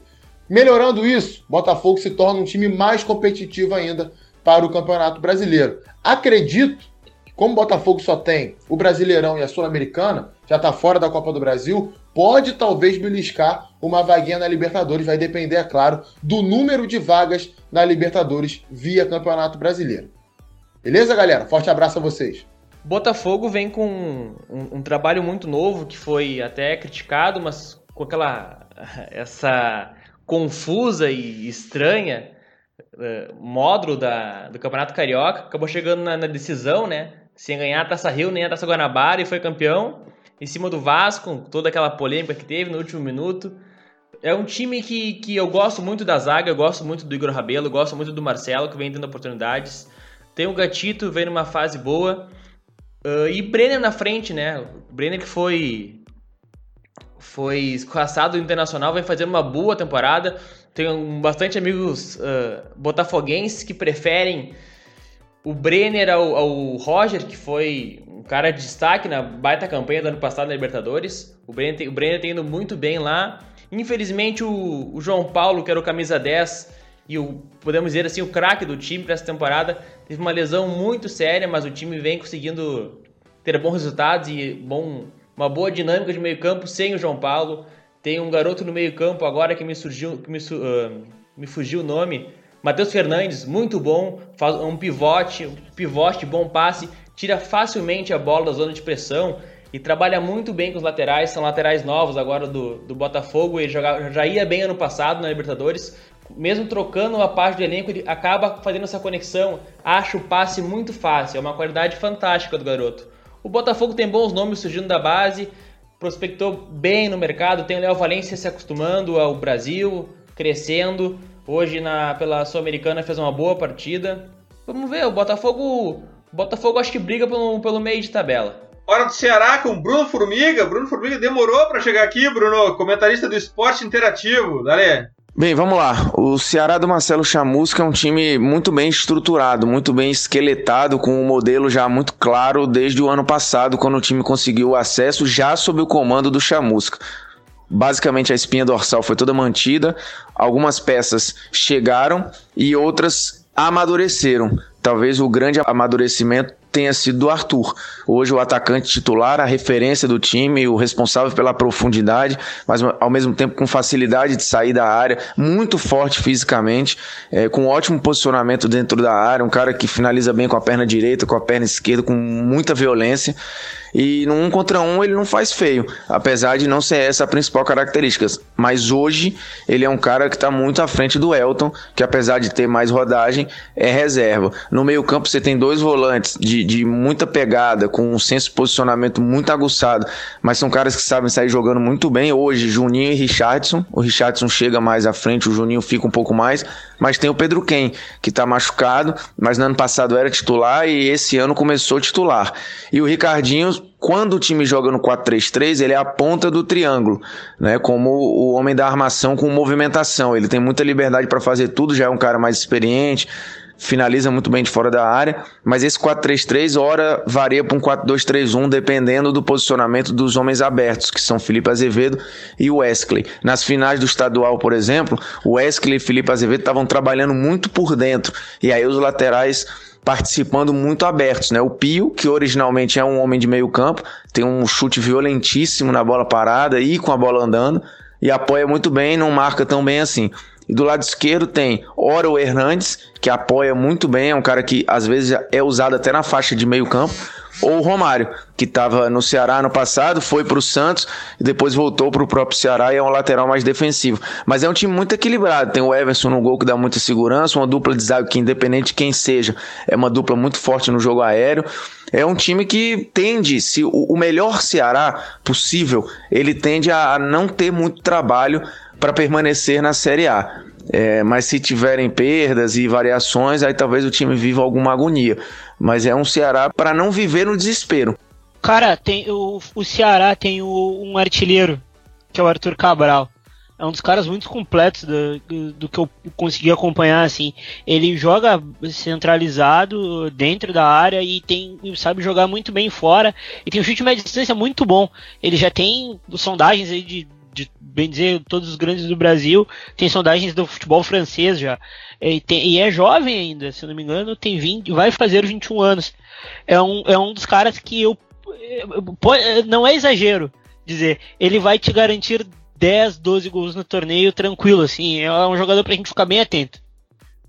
Melhorando isso, Botafogo se torna um time mais competitivo ainda para o Campeonato Brasileiro. Acredito como o Botafogo só tem o Brasileirão e a Sul-Americana, já está fora da Copa do Brasil, pode talvez beliscar uma vaguinha na Libertadores. Vai depender, é claro, do número de vagas na Libertadores via Campeonato Brasileiro. Beleza, galera? Forte abraço a vocês. Botafogo vem com um, um, trabalho muito novo que foi até criticado, mas com aquela <laughs> essa confusa e estranha uh, módulo da, do Campeonato Carioca, acabou chegando na, na, decisão, né? Sem ganhar a Taça Rio nem a Taça Guanabara e foi campeão em cima do Vasco, toda aquela polêmica que teve no último minuto. É um time que, que eu gosto muito da zaga, eu gosto muito do Igor Rabelo, eu gosto muito do Marcelo, que vem dando oportunidades. Tem o Gatito, vem numa fase boa. Uh, e Brenner na frente, né? O Brenner que foi foi escorraçado do Internacional, vem fazendo uma boa temporada. Tenho bastante amigos uh, botafoguenses que preferem o Brenner ao, ao, Roger, que foi um cara de destaque na baita campanha do ano passado na Libertadores. O Brenner, o Brenner tem indo muito bem lá. Infelizmente, o, o João Paulo, que era o camisa 10 e o, podemos dizer assim, o craque do time para essa temporada, teve uma lesão muito séria, mas o time vem conseguindo ter bons resultados e bom, uma boa dinâmica de meio campo sem o João Paulo. Tem um garoto no meio campo agora que me surgiu, que me, uh, me fugiu o nome, Matheus Fernandes, muito bom, faz um pivote, um pivote, bom passe, tira facilmente a bola da zona de pressão e trabalha muito bem com os laterais, são laterais novos agora do, do Botafogo, ele joga, já ia bem ano passado na Libertadores, mesmo trocando a parte do elenco, ele acaba fazendo essa conexão, acha o passe muito fácil, é uma qualidade fantástica do garoto. O Botafogo tem bons nomes surgindo da base, prospectou bem no mercado, tem o Léo Valência se acostumando ao Brasil, crescendo, Hoje na pela Sul-Americana fez uma boa partida. Vamos ver, o Botafogo, Botafogo acho que briga pelo, pelo meio de tabela. Hora do Ceará com Bruno Formiga. Bruno Formiga demorou para chegar aqui, Bruno, comentarista do Esporte Interativo. Dale. Bem, vamos lá. O Ceará do Marcelo Chamusca é um time muito bem estruturado, muito bem esqueletado, com um modelo já muito claro desde o ano passado, quando o time conseguiu o acesso já sob o comando do Chamusca. Basicamente a espinha dorsal foi toda mantida, algumas peças chegaram e outras amadureceram. Talvez o grande amadurecimento tenha sido do Arthur. Hoje o atacante titular, a referência do time, o responsável pela profundidade, mas ao mesmo tempo com facilidade de sair da área, muito forte fisicamente, é, com ótimo posicionamento dentro da área, um cara que finaliza bem com a perna direita, com a perna esquerda, com muita violência. E no um contra um ele não faz feio, apesar de não ser essa a principal característica. Mas hoje ele é um cara que está muito à frente do Elton, que apesar de ter mais rodagem, é reserva. No meio-campo você tem dois volantes de, de muita pegada, com um senso de posicionamento muito aguçado, mas são caras que sabem sair jogando muito bem. Hoje, Juninho e Richardson. O Richardson chega mais à frente, o Juninho fica um pouco mais, mas tem o Pedro Ken, que está machucado, mas no ano passado era titular e esse ano começou titular. E o Ricardinho quando o time joga no 4-3-3, ele é a ponta do triângulo, né? Como o homem da armação com movimentação. Ele tem muita liberdade para fazer tudo, já é um cara mais experiente, finaliza muito bem de fora da área, mas esse 4-3-3 ora varia para um 4-2-3-1 dependendo do posicionamento dos homens abertos, que são Felipe Azevedo e Wesley. Nas finais do estadual, por exemplo, o Wesley e Felipe Azevedo estavam trabalhando muito por dentro, e aí os laterais participando muito abertos, né? O Pio, que originalmente é um homem de meio campo, tem um chute violentíssimo na bola parada e com a bola andando, e apoia muito bem, não marca tão bem assim. E do lado esquerdo tem Oro Hernandes, que apoia muito bem, é um cara que às vezes é usado até na faixa de meio campo ou o Romário, que estava no Ceará no passado, foi para o Santos e depois voltou para o próprio Ceará e é um lateral mais defensivo. Mas é um time muito equilibrado. Tem o Everson no gol que dá muita segurança, uma dupla de zaga que, independente de quem seja, é uma dupla muito forte no jogo aéreo. É um time que tende, se o melhor Ceará possível, ele tende a não ter muito trabalho para permanecer na Série A. É, mas se tiverem perdas e variações, aí talvez o time viva alguma agonia. Mas é um Ceará para não viver no desespero. Cara, tem o, o Ceará tem o, um artilheiro, que é o Arthur Cabral. É um dos caras muito completos do, do, que eu consegui acompanhar, assim. Ele joga centralizado dentro da área e tem sabe jogar muito bem fora. E tem um chute de média distância muito bom. Ele já tem sondagens aí de de bem dizer, todos os grandes do Brasil, tem sondagens do futebol francês já. E, tem, e, é jovem ainda, se não me engano, tem 20, vai fazer 21 anos. É um, é um dos caras que eu. Não é exagero dizer, ele vai te garantir 10, 12 gols no torneio tranquilo, assim. É um jogador pra gente ficar bem atento.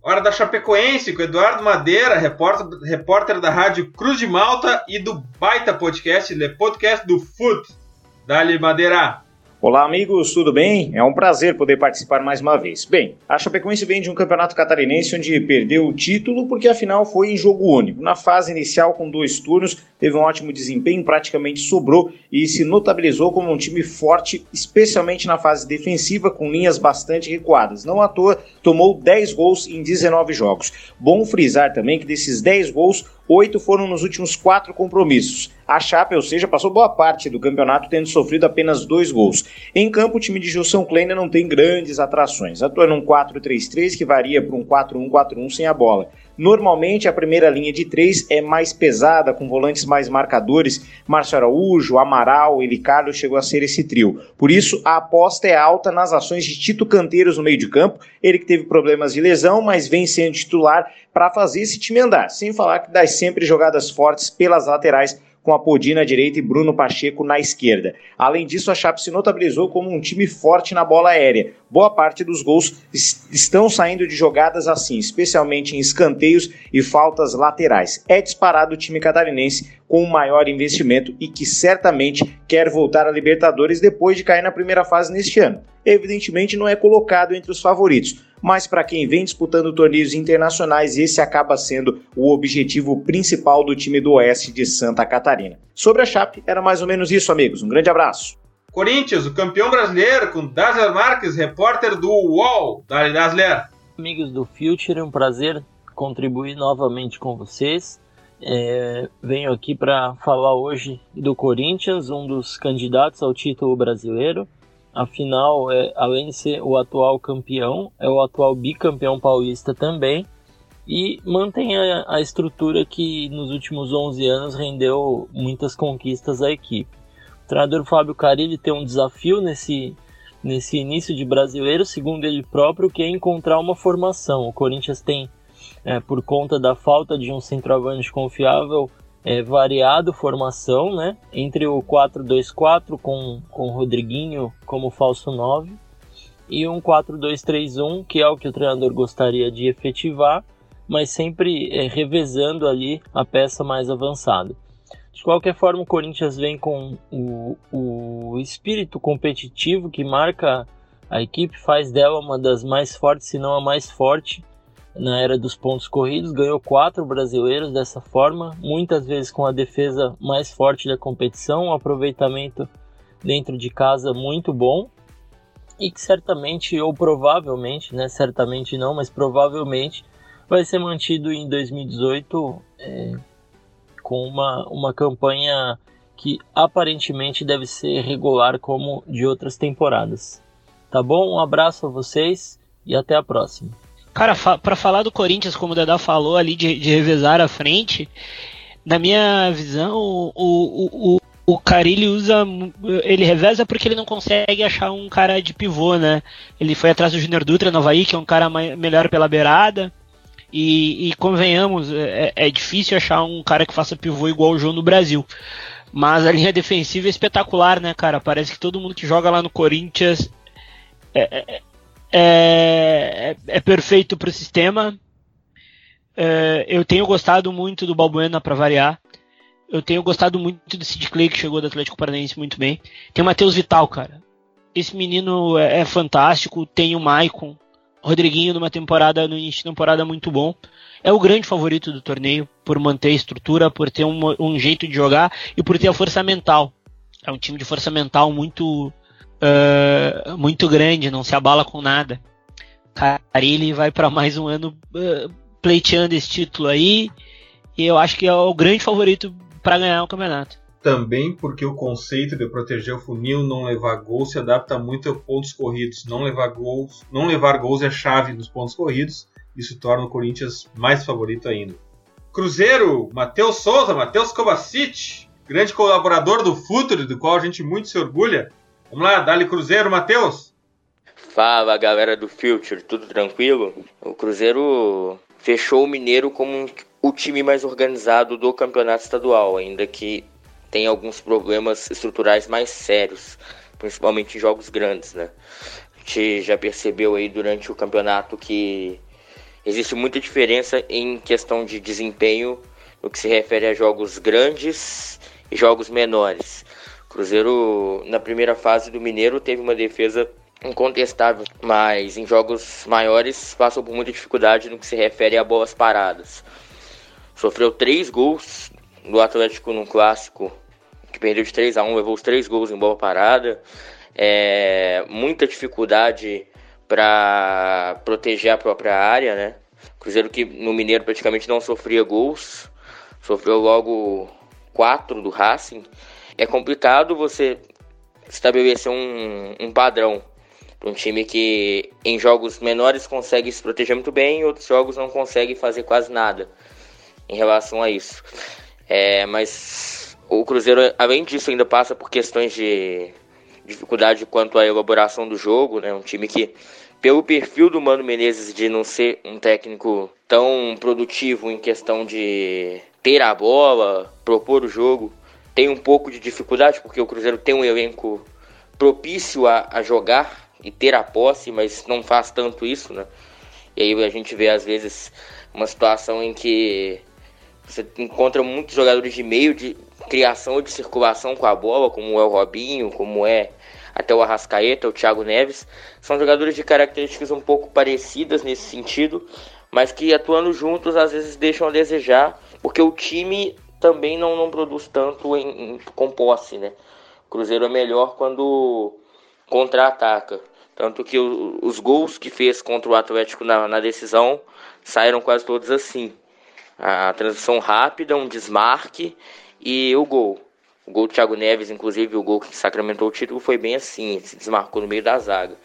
Hora da Chapecoense, com Eduardo Madeira, repórter, repórter da rádio Cruz de Malta e do Baita Podcast, Le Podcast do Foot. Dali Madeira. Olá, amigos, tudo bem? É um prazer poder participar mais uma vez. Bem, a Chapecoense vem de um campeonato catarinense onde perdeu o título porque afinal foi em jogo único. Na fase inicial, com dois turnos, teve um ótimo desempenho, praticamente sobrou e se notabilizou como um time forte, especialmente na fase defensiva, com linhas bastante recuadas. Não à toa, tomou 10 gols em 19 jogos. Bom frisar também que desses 10 gols, oito foram nos últimos quatro compromissos. A Chape, ou seja, passou boa parte do campeonato tendo sofrido apenas dois gols. Em campo, o time de Gilson Kleiner não tem grandes atrações, atua num 4-3-3 que varia para um 4-1-4-1 sem a bola. Normalmente a primeira linha de três é mais pesada, com volantes mais marcadores. Márcio Araújo, Amaral, Eli Carlos chegou a ser esse trio. Por isso, a aposta é alta nas ações de Tito Canteiros no meio de campo. Ele que teve problemas de lesão, mas vem sendo titular para fazer esse time andar. Sem falar que dá sempre jogadas fortes pelas laterais com a Podi na direita e Bruno Pacheco na esquerda. Além disso, a Chape se notabilizou como um time forte na bola aérea. Boa parte dos gols estão saindo de jogadas assim, especialmente em escanteios e faltas laterais. É disparado o time catarinense com o maior investimento e que certamente quer voltar à Libertadores depois de cair na primeira fase neste ano. Evidentemente não é colocado entre os favoritos, mas para quem vem disputando torneios internacionais, esse acaba sendo o objetivo principal do time do Oeste de Santa Catarina. Sobre a Chape, era mais ou menos isso, amigos. Um grande abraço. Corinthians, o campeão brasileiro, com Dazzler Marques, repórter do UOL. Dali, Dazzler. Amigos do Future, é um prazer contribuir novamente com vocês. É, venho aqui para falar hoje do Corinthians, um dos candidatos ao título brasileiro. Afinal, é, além de ser o atual campeão, é o atual bicampeão paulista também e mantém a, a estrutura que nos últimos 11 anos rendeu muitas conquistas à equipe. O treinador Fábio Carilli tem um desafio nesse, nesse início de brasileiro, segundo ele próprio, que é encontrar uma formação. O Corinthians tem, é, por conta da falta de um centroavante confiável, é, variado formação, né? Entre o 4-2-4 com, com o Rodriguinho como falso 9 e um 4-2-3-1, que é o que o treinador gostaria de efetivar, mas sempre é, revezando ali a peça mais avançada. De qualquer forma, o Corinthians vem com o, o espírito competitivo que marca a equipe, faz dela uma das mais fortes, se não a mais forte, na era dos pontos corridos, ganhou quatro brasileiros dessa forma, muitas vezes com a defesa mais forte da competição, um aproveitamento dentro de casa muito bom e que certamente ou provavelmente, né, certamente não, mas provavelmente vai ser mantido em 2018 é, com uma, uma campanha que aparentemente deve ser regular como de outras temporadas. Tá bom? Um abraço a vocês e até a próxima. Cara, fa para falar do Corinthians, como o Dada falou ali, de, de revezar a frente, na minha visão, o, o, o, o Carilli usa. Ele reveza porque ele não consegue achar um cara de pivô, né? Ele foi atrás do Júnior Dutra no Havaí, que é um cara melhor pela beirada. E, e convenhamos, é, é, difícil achar um cara que faça pivô igual o João no Brasil. Mas a linha defensiva é espetacular, né, cara? Parece que todo mundo que joga lá no Corinthians é, é é, é, é perfeito para o sistema. É, eu tenho gostado muito do Balbuena para variar. Eu tenho gostado muito do Sid Clay que chegou do Atlético Paranaense muito bem. Tem o Matheus Vital, cara. Esse menino é, é, fantástico. Tem o Maicon, Rodriguinho numa temporada, no início de temporada muito bom. É o grande favorito do torneio por manter a estrutura, por ter um, um jeito de jogar e por ter a força mental. É um time de força mental muito uh, muito grande, não se abala com nada. Carilli vai para mais um ano uh, pleiteando esse título aí, e eu acho que é o grande favorito para ganhar o campeonato. Também porque o conceito de proteger o funil, não levar gols, se adapta muito a pontos corridos. Não levar gols, não levar gols é chave nos pontos corridos. Isso torna o Corinthians mais favorito ainda. Cruzeiro, Matheus Souza, Matheus Kovacic, grande colaborador do Futuro, do qual a gente muito se orgulha, Vamos lá, Dali Cruzeiro, Matheus. Fala galera do Future, tudo tranquilo? O Cruzeiro fechou o Mineiro como o time mais organizado do campeonato estadual, ainda que tem alguns problemas estruturais mais sérios, principalmente em jogos grandes, né? A gente já percebeu aí durante o campeonato que existe muita diferença em questão de desempenho no que se refere a jogos grandes e jogos menores. Cruzeiro, na primeira fase do Mineiro, teve uma defesa incontestável, mas em jogos maiores passou por muita dificuldade no que se refere a bolas paradas. Sofreu três gols do Atlético no clássico, que perdeu de 3 a 1 levou os três gols em bola parada. É, muita dificuldade para proteger a própria área, né? Cruzeiro que no Mineiro praticamente não sofria gols, sofreu logo quatro do Racing. É complicado você estabelecer um, um padrão para um time que em jogos menores consegue se proteger muito bem, em outros jogos não consegue fazer quase nada em relação a isso. É, mas o Cruzeiro, além disso, ainda passa por questões de dificuldade quanto à elaboração do jogo, né? Um time que, pelo perfil do Mano Menezes de não ser um técnico tão produtivo em questão de ter a bola, propor o jogo, tem um pouco de dificuldade, porque o Cruzeiro tem um elenco propício a, a jogar e ter a posse, mas não faz tanto isso, né? E aí a gente vê às vezes uma situação em que você encontra muitos jogadores de meio de criação ou de circulação com a bola, como é o Robinho, como é até o Arrascaeta, o Thiago Neves. São jogadores de características um pouco parecidas nesse sentido, mas que atuando juntos às vezes deixam a desejar, porque o time também não, não produz tanto em, em, com posse, né? O Cruzeiro é melhor quando contra-ataca. Tanto que o, os gols que fez contra o Atlético na, na decisão saíram quase todos assim. A transição rápida, um desmarque e o gol. O gol do Thiago Neves, inclusive, o gol que sacramentou o título, foi bem assim, se desmarcou no meio da zaga.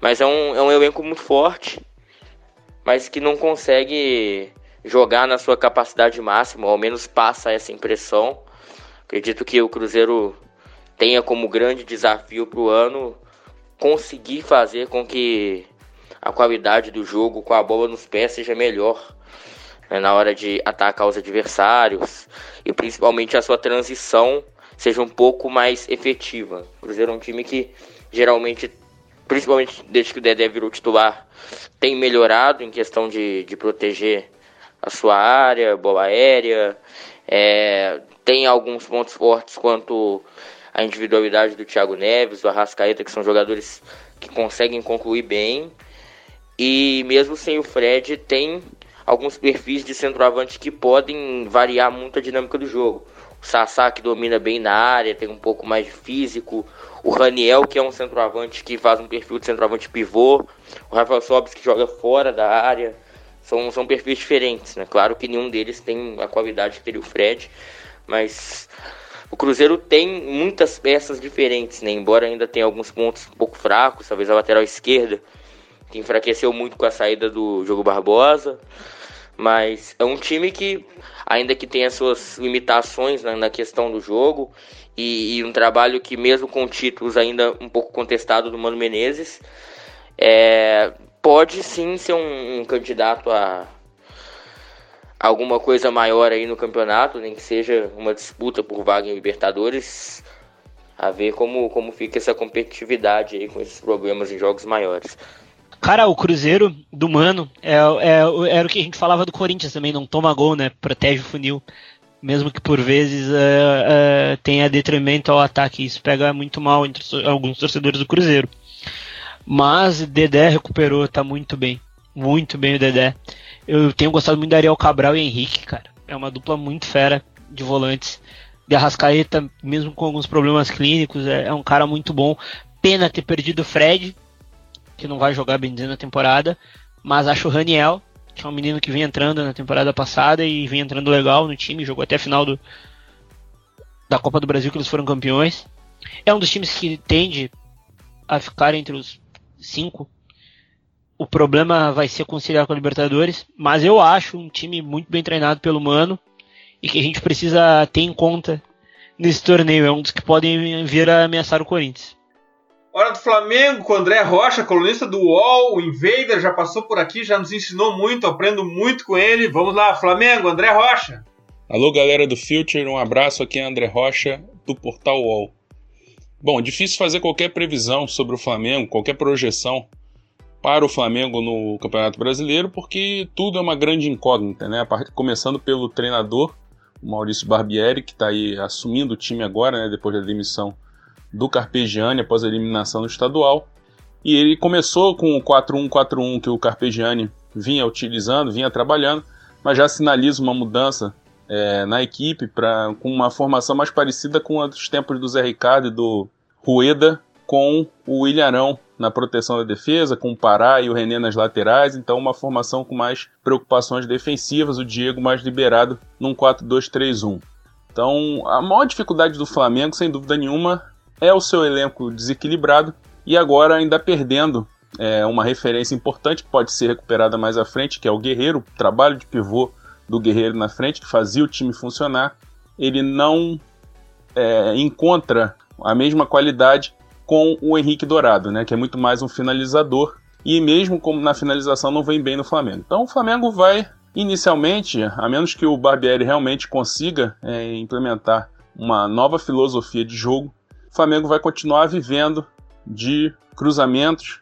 Mas é um, é um elenco muito forte, mas que não consegue jogar na sua capacidade máxima, ao menos passa essa impressão. Acredito que o Cruzeiro tenha como grande desafio para o ano conseguir fazer com que a qualidade do jogo com a bola nos pés seja melhor né, na hora de atacar os adversários e principalmente a sua transição seja um pouco mais efetiva. O Cruzeiro é um time que geralmente, principalmente desde que o Dedé virou titular, tem melhorado em questão de, de proteger a sua área, bola aérea, é, tem alguns pontos fortes quanto a individualidade do Thiago Neves, do Arrascaeta, que são jogadores que conseguem concluir bem. E mesmo sem o Fred, tem alguns perfis de centroavante que podem variar muito a dinâmica do jogo. O Sassá, que domina bem na área, tem um pouco mais de físico. O Raniel, que é um centroavante que faz um perfil de centroavante pivô. O Rafael Sobis, que joga fora da área. São, são perfis diferentes, né? Claro que nenhum deles tem a qualidade que teria o Fred, mas o Cruzeiro tem muitas peças diferentes, né? Embora ainda tenha alguns pontos um pouco fracos, talvez a lateral esquerda, que enfraqueceu muito com a saída do Jogo Barbosa. Mas é um time que, ainda que tenha suas limitações na, na questão do jogo, e, e, um trabalho que, mesmo com títulos ainda um pouco contestado do Mano Menezes, é, pode sim ser um, um candidato a, alguma coisa maior aí no campeonato, nem que seja uma disputa por vaga em Libertadores, a ver como, como fica essa competitividade aí com esses problemas em jogos maiores. Cara, o Cruzeiro do Mano é, é, era o que a gente falava do Corinthians também, não toma gol, né? Protege o funil. Mesmo que por vezes é, é, tenha detrimento ao ataque. Isso pega muito mal entre alguns torcedores do Cruzeiro. Mas Dedé recuperou, tá muito bem. Muito bem o Dedé. Eu tenho gostado muito do Ariel Cabral e Henrique, cara. É uma dupla muito fera de volantes. De Arrascaeta, mesmo com alguns problemas clínicos, é, é um cara muito bom. Pena ter perdido o Fred, que não vai jogar bem na temporada. Mas acho o Raniel, que é um menino que vem entrando na temporada passada e vem entrando legal no time, jogou até a final do, da Copa do Brasil que eles foram campeões. É um dos times que tende a ficar entre os cinco o problema vai ser conciliar com a Libertadores, mas eu acho um time muito bem treinado pelo Mano e que a gente precisa ter em conta nesse torneio. É um dos que podem vir a ameaçar o Corinthians. Hora do Flamengo com o André Rocha, colunista do UOL, o Invader, já passou por aqui, já nos ensinou muito, aprendo muito com ele. Vamos lá, Flamengo, André Rocha. Alô, galera do Future, um abraço aqui é André Rocha, do Portal UOL. Bom, difícil fazer qualquer previsão sobre o Flamengo, qualquer projeção para o Flamengo no Campeonato Brasileiro, porque tudo é uma grande incógnita, né? Começando pelo treinador, o Maurício Barbieri, que está aí assumindo o time agora, né? Depois da demissão do Carpegiani após a eliminação no estadual. E ele começou com o 4-1-4-1 que o Carpegiani vinha utilizando, vinha trabalhando, mas já sinaliza uma mudança é, na equipe pra, com uma formação mais parecida com a dos tempos do Zé Ricardo e do Rueda com o Ilharão na proteção da defesa, com o Pará e o René nas laterais, então uma formação com mais preocupações defensivas, o Diego mais liberado num 4-2-3-1. Então, a maior dificuldade do Flamengo, sem dúvida nenhuma, é o seu elenco desequilibrado e agora ainda perdendo é, uma referência importante que pode ser recuperada mais à frente, que é o Guerreiro, o trabalho de pivô do Guerreiro na frente, que fazia o time funcionar. Ele não é, encontra a mesma qualidade com o Henrique Dourado, né, que é muito mais um finalizador e mesmo como na finalização não vem bem no Flamengo. Então o Flamengo vai inicialmente, a menos que o Barbieri realmente consiga é, implementar uma nova filosofia de jogo, o Flamengo vai continuar vivendo de cruzamentos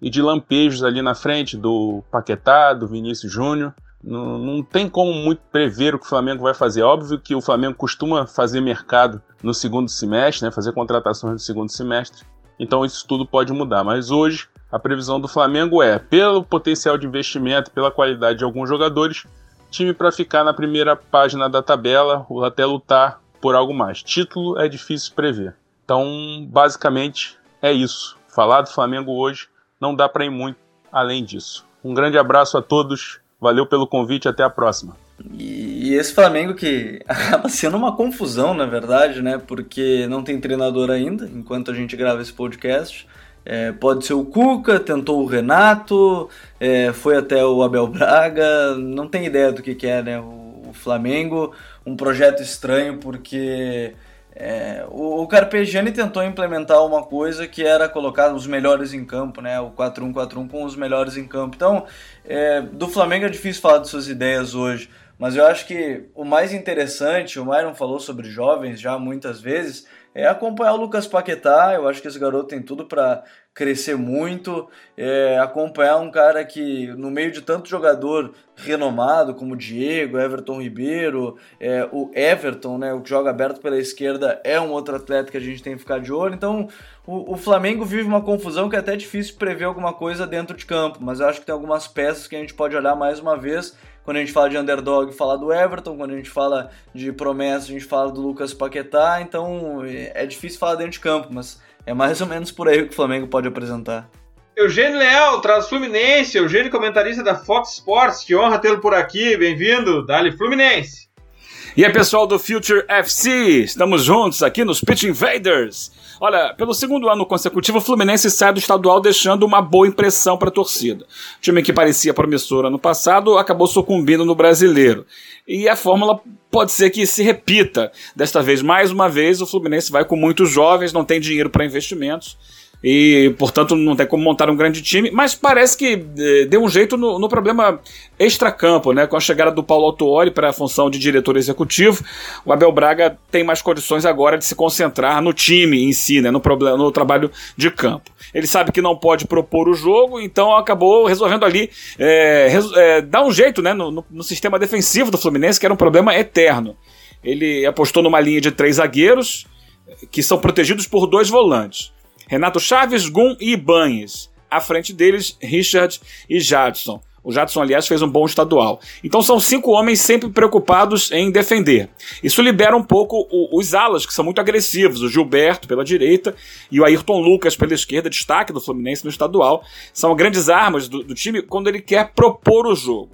e de lampejos ali na frente do Paquetá, do Vinícius Júnior. Não, não, tem como muito prever o que o Flamengo vai fazer. Óbvio que o Flamengo costuma fazer mercado no segundo semestre, né, fazer contratações no segundo semestre. Então isso tudo pode mudar. Mas hoje a previsão do Flamengo é, pelo potencial de investimento, pela qualidade de alguns jogadores, time para ficar na primeira página da tabela ou até lutar por algo mais. Título é difícil prever. Então, basicamente, é isso. Falar do Flamengo hoje não dá para ir muito além disso. Um grande abraço a todos, valeu pelo convite, até a próxima. E, esse Flamengo que <laughs> acaba sendo uma confusão, na verdade, né? Porque não tem treinador ainda, enquanto a gente grava esse podcast. É, pode ser o Cuca, tentou o Renato, é, foi até o Abel Braga, não tem ideia do que, que é, né? O, o Flamengo, um projeto estranho porque é, o, o Carpegiani tentou implementar uma coisa que era colocar os melhores em campo, né? O 4-1-4-1 com os melhores em campo. Então, é, do Flamengo é difícil falar de suas ideias hoje, mas eu acho que o mais interessante, o Myron falou sobre jovens já muitas vezes, é acompanhar o Lucas Paquetá. Eu acho que esse garoto tem tudo para crescer muito, é, acompanhar um cara que, no meio de tanto jogador renomado como Diego, Everton Ribeiro, é, o Everton, né, o que joga aberto pela esquerda, é um outro atleta que a gente tem que ficar de olho. Então, o, o Flamengo vive uma confusão que é até difícil prever alguma coisa dentro de campo, mas eu acho que tem algumas peças que a gente pode olhar mais uma vez quando a gente fala de underdog, fala do Everton. Quando a gente fala de promessa, a gente fala do Lucas Paquetá. Então é difícil falar dentro de campo, mas é mais ou menos por aí que o Flamengo pode apresentar. Eugênio Leal, traz Fluminense. Eugênio, comentarista da Fox Sports. Que honra tê-lo por aqui. Bem-vindo. Dali Fluminense. E aí, pessoal do Future FC, estamos juntos aqui nos Pitch Invaders. Olha, pelo segundo ano consecutivo, o Fluminense sai do estadual deixando uma boa impressão para a torcida. O time que parecia promissor ano passado acabou sucumbindo no brasileiro. E a fórmula pode ser que se repita. Desta vez, mais uma vez, o Fluminense vai com muitos jovens, não tem dinheiro para investimentos e, portanto, não tem como montar um grande time, mas parece que eh, deu um jeito no, no problema extracampo, né? Com a chegada do Paulo Autuori para a função de diretor executivo, o Abel Braga tem mais condições agora de se concentrar no time em si, né? No, problema, no trabalho de campo. Ele sabe que não pode propor o jogo, então acabou resolvendo ali é, é, dar um jeito né? No, no, no sistema defensivo do Fluminense, que era um problema eterno. Ele apostou numa linha de três zagueiros que são protegidos por dois volantes. Renato Chaves, Gum e Ibanhes. À frente deles, Richard e Jadson. O Jadson, aliás, fez um bom estadual. Então são cinco homens sempre preocupados em defender. Isso libera um pouco os alas, que são muito agressivos. O Gilberto pela direita e o Ayrton Lucas pela esquerda, destaque do Fluminense no estadual. São grandes armas do, do time quando ele quer propor o jogo.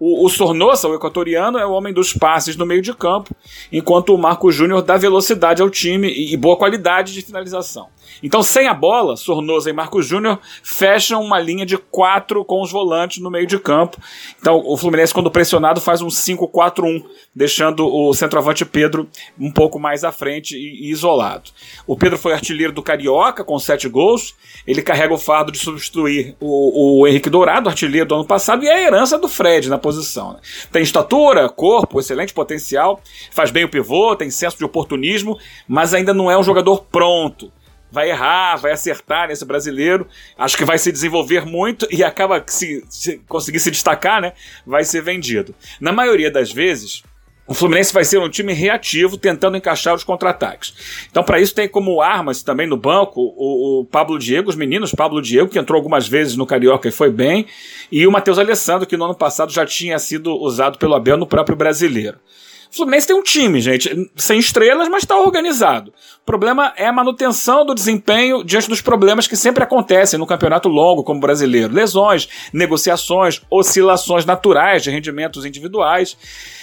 O, o Sornosa, o equatoriano, é o homem dos passes no meio de campo, enquanto o Marco Júnior dá velocidade ao time e, e boa qualidade de finalização. Então, sem a bola, Sornosa e Marcos Júnior fecham uma linha de quatro com os volantes no meio de campo. Então, o Fluminense, quando pressionado, faz um 5-4-1, deixando o centroavante Pedro um pouco mais à frente e, isolado. O Pedro foi artilheiro do Carioca com sete gols. Ele carrega o fardo de substituir o, o Henrique Dourado, artilheiro do ano passado, e é a herança do Fred na posição. Né? Tem estatura, corpo, excelente potencial, faz bem o pivô, tem senso de oportunismo, mas ainda não é um jogador pronto vai errar, vai acertar nesse brasileiro. Acho que vai se desenvolver muito e acaba se, se conseguir se destacar, né? Vai ser vendido. Na maioria das vezes, o Fluminense vai ser um time reativo, tentando encaixar os contra-ataques. Então, para isso, tem como armas também no banco o, o, Pablo Diego, os meninos Pablo Diego, que entrou algumas vezes no Carioca e foi bem, e o Matheus Alessandro, que no ano passado já tinha sido usado pelo Abel no próprio brasileiro. O Fluminense tem um time, gente, sem estrelas, mas está organizado. O problema é a manutenção do desempenho diante dos problemas que sempre acontecem no campeonato longo, como brasileiro: lesões, negociações, oscilações naturais de rendimentos individuais.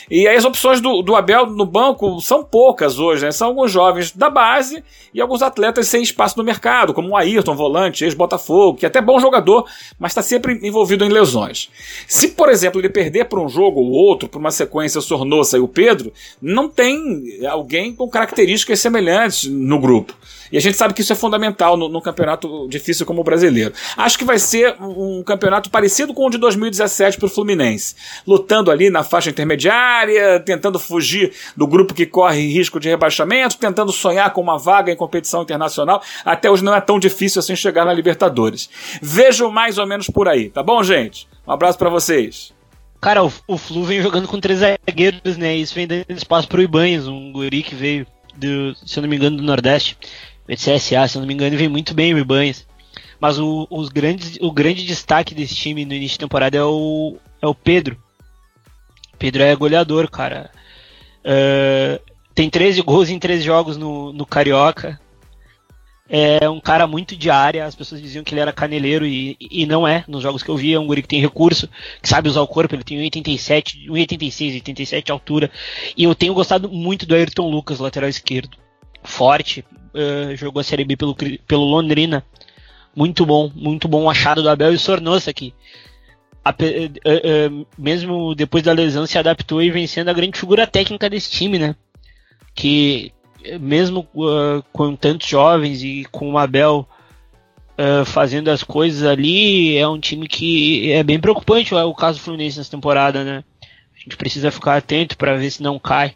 E aí as opções do, do Abel no banco são poucas hoje, né? São alguns jovens da base e alguns atletas sem espaço no mercado, como o Ayrton, volante, ex-Botafogo, que é até bom jogador, mas está sempre envolvido em lesões. Se, por exemplo, ele perder por um jogo ou outro, por uma sequência Sornosa e o Pedro, não tem alguém com características semelhantes no grupo. E a gente sabe que isso é fundamental no, no campeonato difícil como o brasileiro. Acho que vai ser um campeonato parecido com o de 2017 para o Fluminense. Lutando ali na faixa intermediária, tentando fugir do grupo que corre risco de rebaixamento, tentando sonhar com uma vaga em competição internacional. Até hoje não é tão difícil assim chegar na Libertadores. Vejo mais ou menos por aí, tá bom, gente? Um abraço para vocês. Cara, o, o Flu vem jogando com três zagueiros, né? Isso vem dando espaço pro Ibanez, um guri que veio, do, se eu não me engano, do Nordeste. CSA, se eu não me engano, vem muito bem o Ibanez. Mas o, os grandes, o grande destaque desse time no início de temporada é o, é o Pedro. Pedro é goleador, cara. Uh, tem 13 gols em 13 jogos no, no Carioca. É um cara muito de área. As pessoas diziam que ele era caneleiro e, e não é. Nos jogos que eu vi, é um guri que tem recurso, que sabe usar o corpo. Ele tem 1,87, 1,86, 87 de altura. E eu tenho gostado muito do Ayrton Lucas, lateral esquerdo. Forte, uh, jogou a Série B pelo, pelo Londrina. Muito bom, muito bom achado do Abel e Sornosa aqui. A, uh, uh, mesmo depois da lesão se adaptou e vencendo a grande figura técnica desse time, né? Que mesmo com tantos jovens e com o Abel fazendo as coisas ali, é um time que é bem preocupante o caso do Fluminense nessa temporada, né? A gente precisa ficar atento para ver se não cai.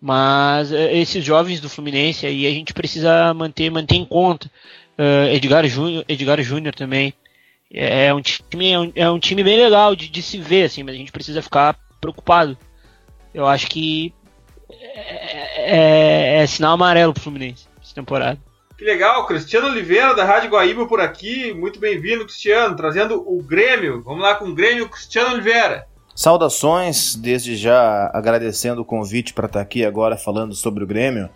Mas uh, esses jovens do Fluminense aí a gente precisa manter, manter em conta. Uh, Edgar Júnior, Edgar também. É, é um time, é um, é um time bem legal de, de, se ver, assim, mas a gente precisa ficar preocupado. Eu acho que é, é, sinal amarelo pro Fluminense essa temporada. Que legal, Cristiano Oliveira da Rádio Guaíba por aqui. Muito bem-vindo, Cristiano, trazendo o Grêmio. Vamos lá com o Grêmio, Cristiano Oliveira. Saudações, desde já agradecendo o convite para estar tá aqui agora falando sobre o Grêmio,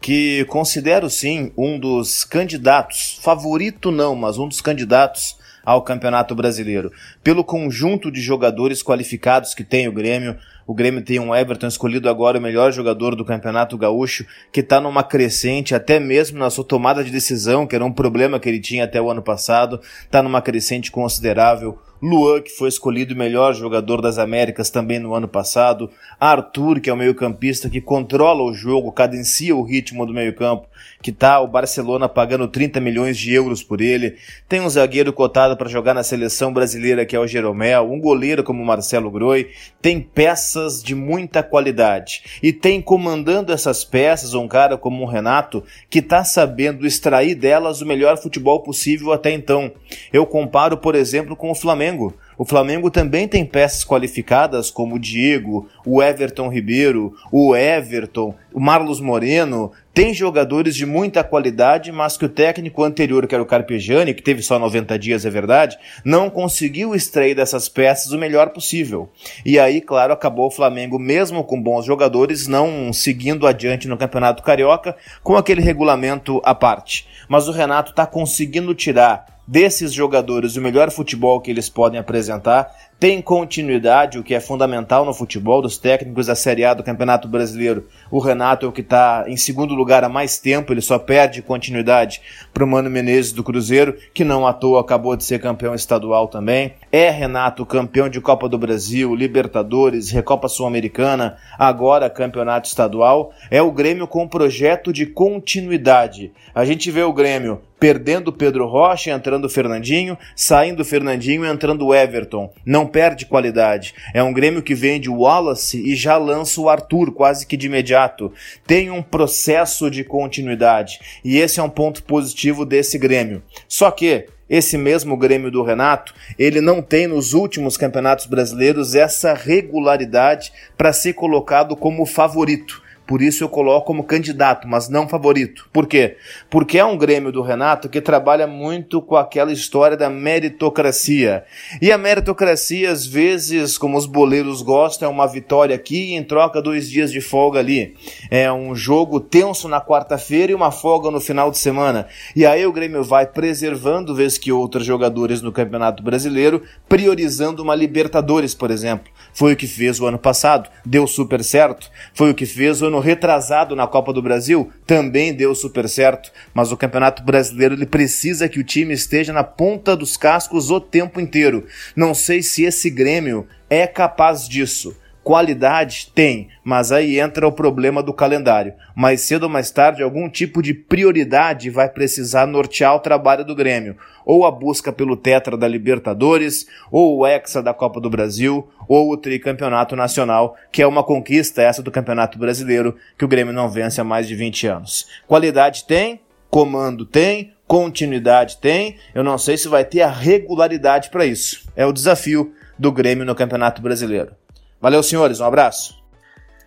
que considero sim um dos candidatos, favorito não, mas um dos candidatos ao Campeonato Brasileiro, pelo conjunto de jogadores qualificados que tem o Grêmio. O Grêmio tem um Everton escolhido agora o melhor jogador do Campeonato Gaúcho, que está numa crescente, até mesmo na sua tomada de decisão, que era um problema que ele tinha até o ano passado, está numa crescente considerável. Luan, que foi escolhido o melhor jogador das Américas também no ano passado, Arthur, que é o meio-campista que controla o jogo, cadencia o ritmo do meio-campo, que tá o Barcelona pagando 30 milhões de euros por ele. Tem um zagueiro cotado para jogar na seleção brasileira, que é o Jeromel, um goleiro como o Marcelo Groi. Tem peças de muita qualidade. E tem comandando essas peças um cara como o Renato, que tá sabendo extrair delas o melhor futebol possível até então. Eu comparo, por exemplo, com o Flamengo Flamengo. O Flamengo também tem peças qualificadas como o Diego, o Everton Ribeiro, o Everton, o Marlos Moreno. Tem jogadores de muita qualidade, mas que o técnico anterior, que era o Carpegiani, que teve só 90 dias, é verdade, não conseguiu extrair dessas peças o melhor possível. E aí, claro, acabou o Flamengo, mesmo com bons jogadores, não seguindo adiante no Campeonato Carioca, com aquele regulamento à parte. Mas o Renato está conseguindo tirar desses jogadores o melhor futebol que eles podem apresentar, tem continuidade, o que é fundamental no futebol dos técnicos da Série A do Campeonato Brasileiro. O Renato é o que está em segundo lugar há mais tempo, ele só perde continuidade para o Mano Menezes do Cruzeiro, que não à toa acabou de ser campeão estadual também. É Renato campeão de Copa do Brasil, Libertadores, Recopa Sul-Americana, agora campeonato estadual. É o Grêmio com um projeto de continuidade. A gente vê o Grêmio perdendo Pedro Rocha, entrando Fernandinho, saindo Fernandinho e entrando Everton. Não perde qualidade. É um Grêmio que vende o Wallace e já lança o Arthur quase que de imediato. Tem um processo de continuidade e esse é um ponto positivo desse Grêmio. Só que esse mesmo Grêmio do Renato, ele não tem nos últimos campeonatos brasileiros essa regularidade para ser colocado como favorito. Por isso eu coloco como candidato, mas não favorito. Por quê? Porque é um Grêmio do Renato que trabalha muito com aquela história da meritocracia. E a meritocracia, às vezes, como os boleiros gostam, é uma vitória aqui e em troca dois dias de folga ali. É um jogo tenso na quarta-feira e uma folga no final de semana. E aí o Grêmio vai preservando, vez que outros jogadores no Campeonato Brasileiro, priorizando uma Libertadores, por exemplo. Foi o que fez o ano passado, deu super certo. Foi o que fez o ano retrasado na Copa do Brasil, também deu super certo. Mas o Campeonato Brasileiro ele precisa que o time esteja na ponta dos cascos o tempo inteiro. Não sei se esse Grêmio é capaz disso. Qualidade tem, mas aí entra o problema do calendário. Mais cedo ou mais tarde, algum tipo de prioridade vai precisar nortear o trabalho do Grêmio. Ou a busca pelo Tetra da Libertadores, ou o Hexa da Copa do Brasil, ou o Tricampeonato Nacional, que é uma conquista essa do Campeonato Brasileiro que o Grêmio não vence há mais de 20 anos. Qualidade tem, comando tem, continuidade tem. Eu não sei se vai ter a regularidade para isso. É o desafio do Grêmio no Campeonato Brasileiro. Valeu, senhores, um abraço.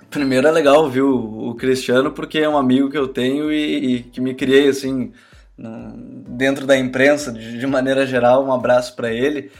Primeiro é legal ouvir o, Cristiano, porque é um amigo que eu tenho e, e que me criei assim dentro da imprensa de, de maneira geral. Um abraço para ele.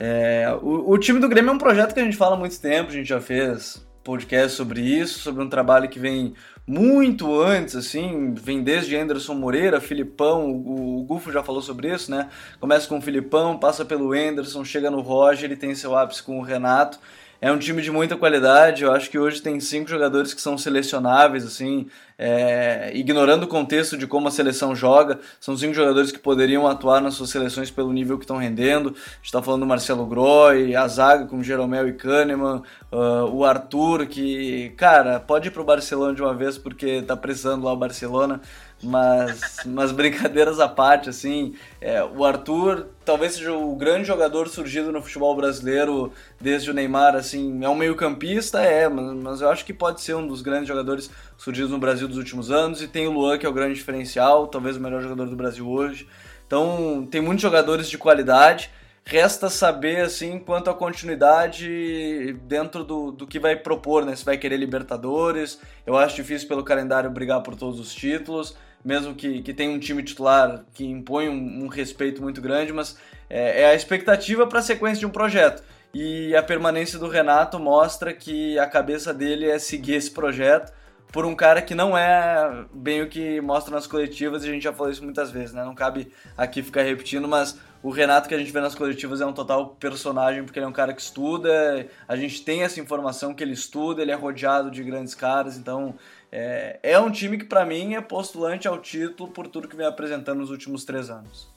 É, o, o, time do Grêmio é um projeto que a gente fala há muito tempo, a gente já fez podcast sobre isso, sobre um trabalho que vem muito antes, assim, vem desde Anderson Moreira, Filipão, o, o Gufo já falou sobre isso, né? Começa com o Filipão, passa pelo Anderson, chega no Roger, ele tem seu ápice com o Renato é um time de muita qualidade. Eu acho que hoje tem cinco jogadores que são selecionáveis, assim, é, ignorando o contexto de como a seleção joga. São cinco jogadores que poderiam atuar nas suas seleções pelo nível que estão rendendo. A gente está falando do Marcelo Groy, a zaga com Jeromel e Kahneman, uh, o Arthur, que, cara, pode ir para o Barcelona de uma vez porque está precisando lá o Barcelona. Mas, mas brincadeiras à parte, assim, é, o Arthur talvez seja o grande jogador surgido no futebol brasileiro desde o Neymar, assim, é um meio campista, é, mas, mas eu acho que pode ser um dos grandes jogadores surgidos no Brasil dos últimos anos, e tem o Luan, que é o grande diferencial, talvez o melhor jogador do Brasil hoje. Então, tem muitos jogadores de qualidade, Resta saber, assim, quanto à continuidade dentro do, do que vai propor, né? Se vai querer Libertadores. Eu acho difícil pelo calendário brigar por todos os títulos mesmo que, que tenha um time titular que impõe um, um respeito muito grande, mas é, é a expectativa para a sequência de um projeto. E a permanência do Renato mostra que a cabeça dele é seguir esse projeto por um cara que não é bem o que mostra nas coletivas, e a gente já falou isso muitas vezes, né? Não cabe aqui ficar repetindo, mas o Renato que a gente vê nas coletivas é um total personagem, porque ele é um cara que estuda, a gente tem essa informação que ele estuda, ele é rodeado de grandes caras, então é, é um time que, para mim, é postulante ao título por tudo que vem apresentando nos últimos três anos.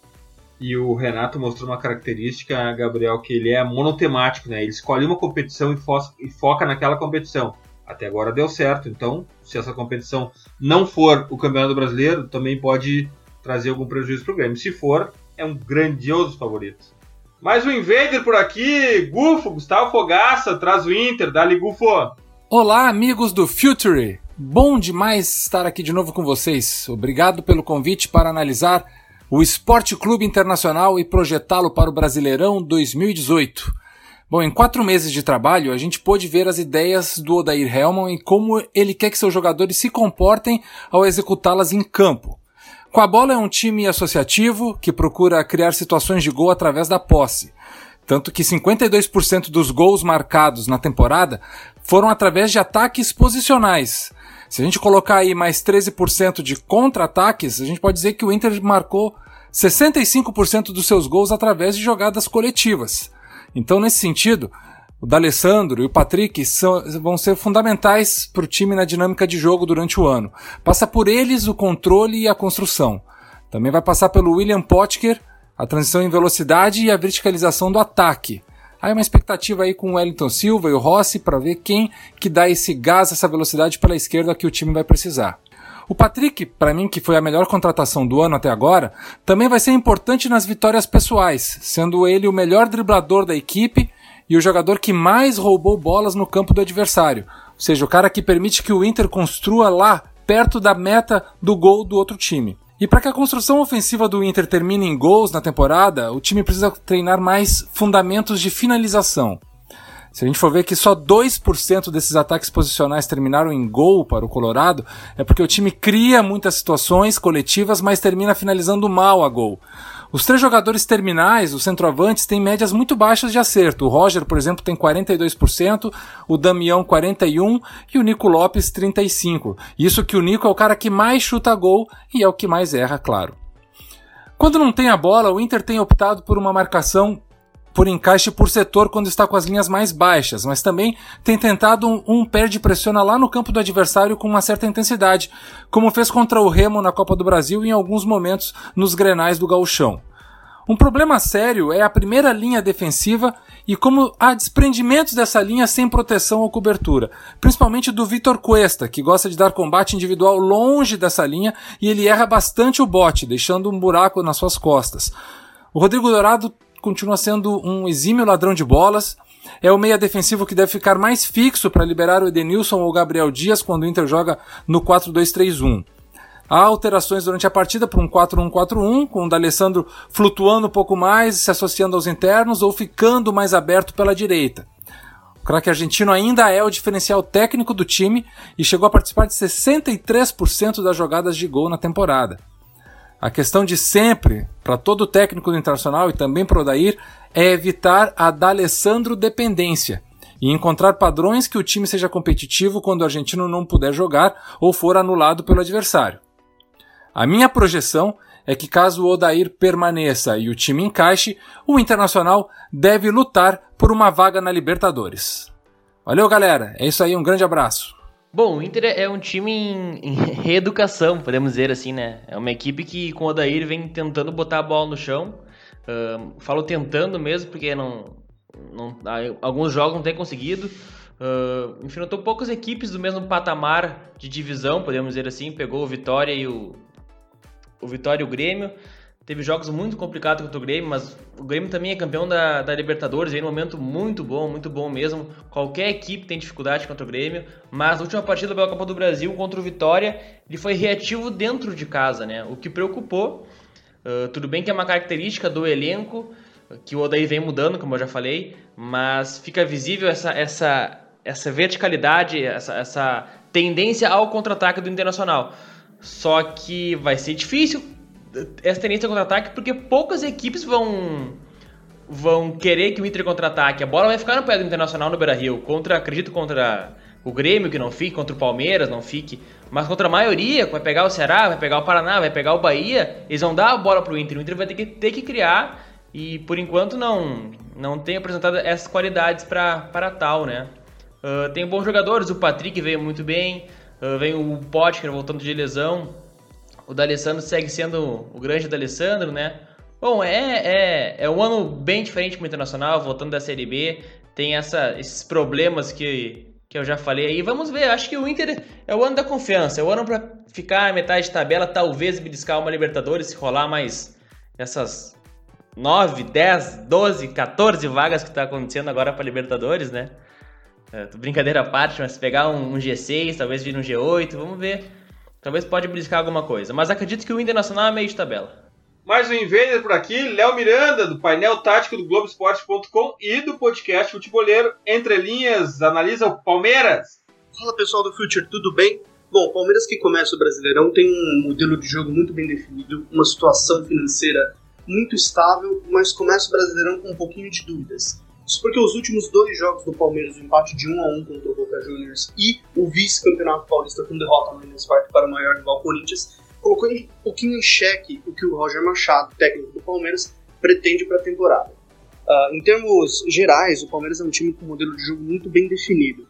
E o Renato mostrou uma característica, Gabriel, que ele é monotemático, né? Ele escolhe uma competição e, fo e foca naquela competição. Até agora deu certo, então, se essa competição não for o Campeonato Brasileiro, também pode trazer algum prejuízo para o Grêmio. Se for, é um grandioso favorito. Mais um Invader por aqui, Gufo, Gustavo Fogaça, traz o Inter, dá-lhe Gufo. Olá, amigos do Future. Bom demais estar aqui de novo com vocês. Obrigado pelo convite para analisar o Esporte Clube Internacional e projetá-lo para o Brasileirão 2018. Bom, em quatro meses de trabalho, a gente pôde ver as ideias do Odair Helman e como ele quer que seus jogadores se comportem ao executá-las em campo. Com a bola é um time associativo que procura criar situações de gol através da posse. Tanto que 52% dos gols marcados na temporada foram através de ataques posicionais, se a gente colocar aí mais 13% de contra-ataques, a gente pode dizer que o Inter marcou 65% dos seus gols através de jogadas coletivas. Então, nesse sentido, o D'Alessandro e o Patrick são, vão ser fundamentais para o time na dinâmica de jogo durante o ano. Passa por eles o controle e a construção. Também vai passar pelo William Potker, a transição em velocidade e a verticalização do ataque. Aí uma expectativa aí com o Wellington Silva e o Rossi para ver quem que dá esse gás, essa velocidade pela esquerda que o time vai precisar. O Patrick, para mim, que foi a melhor contratação do ano até agora, também vai ser importante nas vitórias pessoais, sendo ele o melhor driblador da equipe e o jogador que mais roubou bolas no campo do adversário. Ou seja, o cara que permite que o Inter construa lá, perto da meta do gol do outro time. E para que a construção ofensiva do Inter termine em gols na temporada, o time precisa treinar mais fundamentos de finalização. Se a gente for ver que só 2% desses ataques posicionais terminaram em gol para o Colorado, é porque o time cria muitas situações coletivas, mas termina finalizando mal a gol. Os três jogadores terminais, os centroavantes, têm médias muito baixas de acerto. O Roger, por exemplo, tem 42%, o Damião 41% e o Nico Lopes 35%. Isso que o Nico é o cara que mais chuta gol e é o que mais erra, claro. Quando não tem a bola, o Inter tem optado por uma marcação por encaixe por setor quando está com as linhas mais baixas, mas também tem tentado um, um perde pressiona lá no campo do adversário com uma certa intensidade, como fez contra o Remo na Copa do Brasil e em alguns momentos nos grenais do gauchão. Um problema sério é a primeira linha defensiva e como há desprendimentos dessa linha sem proteção ou cobertura, principalmente do Vitor Cuesta, que gosta de dar combate individual longe dessa linha e ele erra bastante o bote, deixando um buraco nas suas costas. O Rodrigo Dourado continua sendo um exímio ladrão de bolas. É o meia defensivo que deve ficar mais fixo para liberar o Edenilson ou o Gabriel Dias quando o Inter joga no 4-2-3-1. Há alterações durante a partida para um 4-1-4-1, com o D'Alessandro flutuando um pouco mais, se associando aos internos ou ficando mais aberto pela direita. O craque argentino ainda é o diferencial técnico do time e chegou a participar de 63% das jogadas de gol na temporada. A questão de sempre, para todo técnico do Internacional e também para o Odair, é evitar a D'Alessandro dependência e encontrar padrões que o time seja competitivo quando o argentino não puder jogar ou for anulado pelo adversário. A minha projeção é que caso o Odair permaneça e o time encaixe, o Internacional deve lutar por uma vaga na Libertadores. Valeu, galera. É isso aí, um grande abraço. Bom, o Inter é um time em, em, <laughs> reeducação, podemos dizer assim, né? É uma equipe que com o Odair vem tentando botar a bola no chão. Uh, falo tentando mesmo, porque não, não, alguns jogos não tem conseguido. Uh, enfrentou poucas equipes do mesmo patamar de divisão, podemos dizer assim. Pegou o Vitória e o, o Vitória e o Grêmio. Teve jogos muito complicados contra o Grêmio, mas o Grêmio também é campeão da, da Libertadores, vem num momento muito bom, muito bom mesmo. Qualquer equipe tem dificuldade contra o Grêmio, mas na última partida pela Copa do Brasil contra o Vitória, ele foi reativo dentro de casa, né? O que preocupou. Uh, tudo bem que é uma característica do elenco, que o Odair vem mudando, como eu já falei, mas fica visível essa, essa, essa verticalidade, essa, essa tendência ao contra-ataque do Internacional. Só que vai ser difícil essa tendência contra-ataque porque poucas equipes vão vão querer que o Inter contra-ataque. A bola vai ficar no pé do Internacional no Beira-Rio. Contra, acredito contra o Grêmio que não fique, contra o Palmeiras não fique, mas contra a maioria, vai pegar o Ceará, vai pegar o Paraná, vai pegar o Bahia, eles vão dar a bola pro Inter. O Inter vai ter que ter que criar e por enquanto não não tem apresentado essas qualidades para tal, né? Uh, tem bons jogadores, o Patrick veio muito bem, uh, vem o Potker voltando de lesão, o D'Alessandro segue sendo o grande D'Alessandro, né? Bom, é, é, é um ano bem diferente para o Internacional, voltando da Série B. Tem essa, esses problemas que, que eu já falei aí. Vamos ver, acho que o Inter é o ano da confiança. É o ano para ficar metade de tabela, talvez beliscar uma Libertadores, se rolar mais essas 9, 10, 12, 14 vagas que está acontecendo agora para Libertadores, né? É, brincadeira à parte, mas pegar um, um G6, talvez vir um G8, vamos ver. Talvez pode briscar alguma coisa. Mas acredito que o Internacional é meio de tabela. Mais um Invader por aqui, Léo Miranda, do painel tático do Globoesporte.com e do podcast Futeboleiro Entre Linhas, analisa o Palmeiras. Fala pessoal do Future, tudo bem? Bom, o Palmeiras que começa o Brasileirão tem um modelo de jogo muito bem definido, uma situação financeira muito estável, mas começa o Brasileirão com um pouquinho de dúvidas. Isso porque os últimos dois jogos do Palmeiras, o empate de 1 a 1 contra o Boca Juniors e o vice-campeonato paulista com derrota no Allianz Parque para o maior rival Corinthians, colocou um pouquinho em xeque o que o Roger Machado, técnico do Palmeiras, pretende para a temporada. Uh, em termos gerais, o Palmeiras é um time com um modelo de jogo muito bem definido.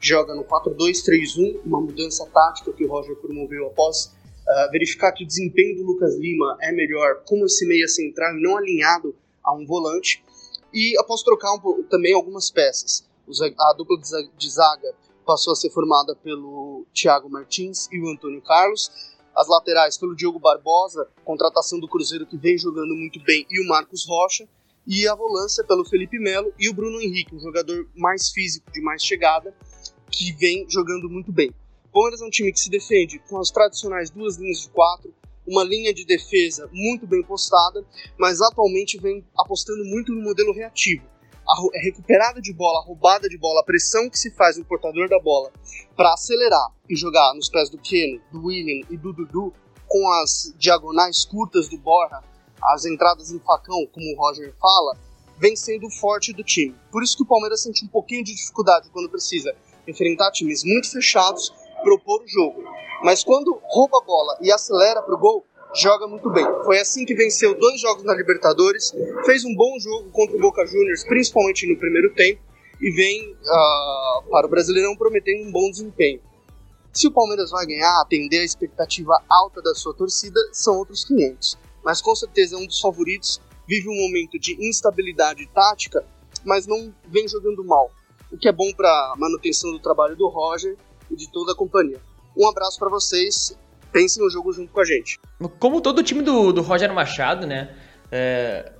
Joga no 4-2-3-1, uma mudança tática que o Roger promoveu após uh, verificar que o desempenho do Lucas Lima é melhor como esse meia central e não alinhado a um volante. E após trocar um, também algumas peças. A dupla de zaga passou a ser formada pelo Thiago Martins e o Antônio Carlos. As laterais pelo Diogo Barbosa, contratação do Cruzeiro que vem jogando muito bem, e o Marcos Rocha. E a volância pelo Felipe Melo e o Bruno Henrique, um jogador mais físico, de mais chegada, que vem jogando muito bem. O Palmeiras é um time que se defende com as tradicionais duas linhas de quatro, uma linha de defesa muito bem postada, mas atualmente vem apostando muito no modelo reativo. A é recuperada de bola, a roubada de bola, a pressão que se faz no portador da bola para acelerar e jogar nos pés do Keno, do William e do Dudu, com as diagonais curtas do Borja, as entradas em facão, como o Roger fala, vem sendo forte do time. Por isso que o Palmeiras sente um pouquinho de dificuldade quando precisa enfrentar times muito fechados, propor o jogo. Mas quando rouba a bola e acelera para o gol, joga muito bem. Foi assim que venceu dois jogos na Libertadores, fez um bom jogo contra o Boca Juniors, principalmente no primeiro tempo, e vem uh, para o Brasileirão prometendo um bom desempenho. Se o Palmeiras vai ganhar, atender a expectativa alta da sua torcida, são outros 500. Mas com certeza é um dos favoritos, vive um momento de instabilidade tática, mas não vem jogando mal, o que é bom para manutenção do trabalho do Roger e de toda a companhia. Um abraço para vocês, pensem no jogo junto com a gente. Como todo time do, do Roger Machado, né? É,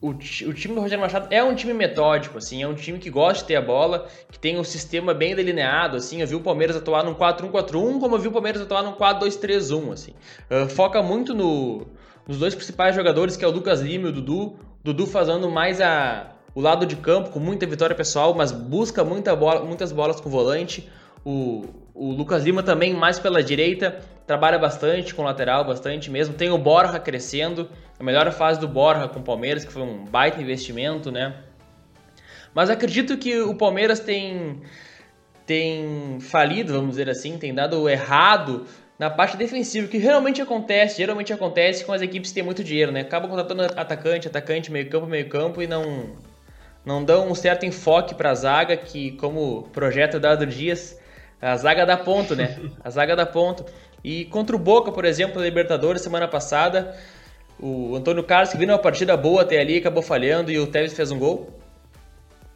o, o, time do Roger Machado é um time metódico, assim, é um time que gosta de ter a bola, que tem um sistema bem delineado, assim, eu vi o Palmeiras atuar num 4-1-4-1, como eu vi o Palmeiras atuar num 4-2-3-1, assim. Uh, foca muito no, nos dois principais jogadores, que é o Lucas Lima e o Dudu. Dudu fazendo mais a, o lado de campo, com muita vitória pessoal, mas busca muita bola, muitas bolas com o volante. O, o Lucas Lima também mais pela direita, trabalha bastante com lateral, bastante mesmo. Tem o Borja crescendo, a melhor fase do Borja com o Palmeiras, que foi um baita investimento, né? Mas acredito que o Palmeiras tem, tem falido, vamos dizer assim, tem dado errado na parte defensiva, que geralmente acontece, geralmente acontece com as equipes que têm muito dinheiro, né? Acabam contratando atacante, atacante, meio campo, meio campo e não não dão um certo enfoque para a zaga, que como projeto dado Dias, a zaga dá ponto, né? A zaga dá ponto. E contra o Boca, por exemplo, na Libertadores, semana passada, o Antônio Carlos, que viu uma partida boa até ali, acabou falhando e o Tevez fez um gol.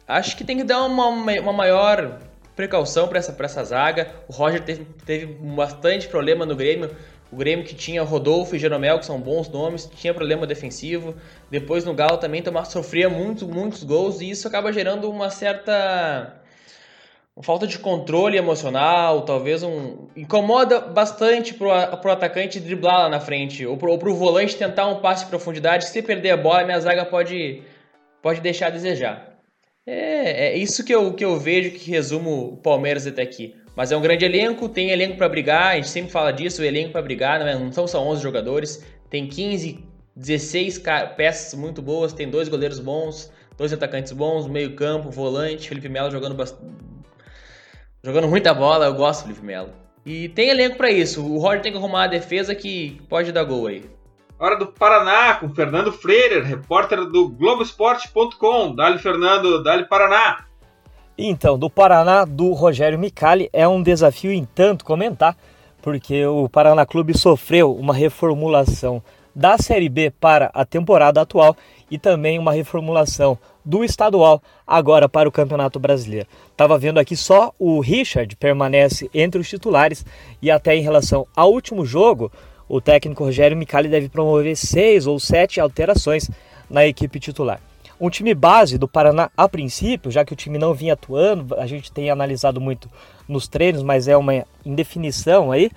Acho que tem que dar uma, uma maior precaução para essa, essa zaga. O Roger teve, teve bastante problema no Grêmio. O Grêmio que tinha Rodolfo e Jeromel, que são bons nomes, tinha problema defensivo. Depois no Galo também tomar, sofria muito, muitos gols e isso acaba gerando uma certa falta de controle emocional, talvez um. Incomoda bastante pro, pro atacante driblar lá na frente, ou pro, pro volante tentar um passe de profundidade. Se perder a bola, minha zaga pode, pode deixar a desejar. É, é isso que eu, que eu vejo que resumo o Palmeiras até aqui. Mas é um grande elenco, tem elenco para brigar, a gente sempre fala disso, o elenco para brigar, não, é, não são só 11 jogadores, tem 15, 16 peças muito boas, tem dois goleiros bons, dois atacantes bons, meio campo, volante, Felipe Melo jogando jogando muita bola, eu gosto do Felipe Melo. E tem elenco para isso. O Roger tem que arrumar a defesa que pode dar gol aí. Hora do Paraná com Fernando Freire, repórter do Globoesporte.com. Dali Fernando, dali Paraná. Então, do Paraná, do Rogério Micali, é um desafio em tanto comentar, porque o Paraná Clube sofreu uma reformulação da Série B para a temporada atual e também uma reformulação do estadual agora para o Campeonato Brasileiro. Estava vendo aqui só o Richard permanece entre os titulares e até em relação ao último jogo, o técnico Rogério Micali deve promover seis ou sete alterações na equipe titular. Um time base do Paraná a princípio, já que o time não vinha atuando, a gente tem analisado muito nos treinos, mas é uma indefinição aí.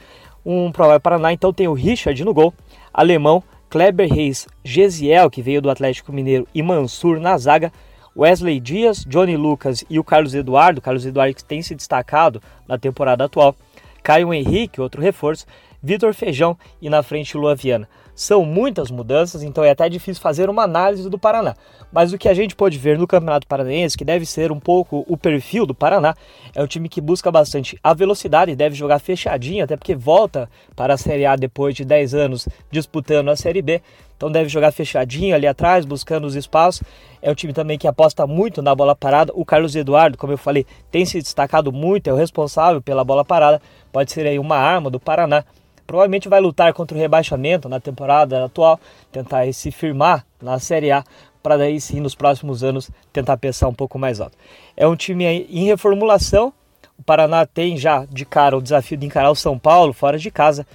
Um provável Paraná, então tem o Richard no gol, alemão, Kleber Reis, Gesiel, que veio do Atlético Mineiro, e Mansur na zaga, Wesley Dias, Johnny Lucas e o Carlos Eduardo, Carlos Eduardo que tem se destacado na temporada atual, Caio Henrique, outro reforço, Vitor Feijão e na frente Lua Viana. São muitas mudanças, então é até difícil fazer uma análise do Paraná. Mas o que a gente pode ver no Campeonato Paranaense, que deve ser um pouco o perfil do Paraná, é um time que busca bastante a velocidade, deve jogar fechadinho, até porque volta para a Série A depois de 10 anos disputando a Série B. Então deve jogar fechadinho ali atrás, buscando os espaços. É um time também que aposta muito na bola parada. O Carlos Eduardo, como eu falei, tem se destacado muito, é o responsável pela bola parada. Pode ser aí uma arma do Paraná provavelmente vai lutar contra o rebaixamento na temporada atual, tentar se firmar na Série A para daí sim nos próximos anos tentar pensar um pouco mais alto. É um time em reformulação. O Paraná tem já de cara o desafio de encarar o São Paulo fora de casa.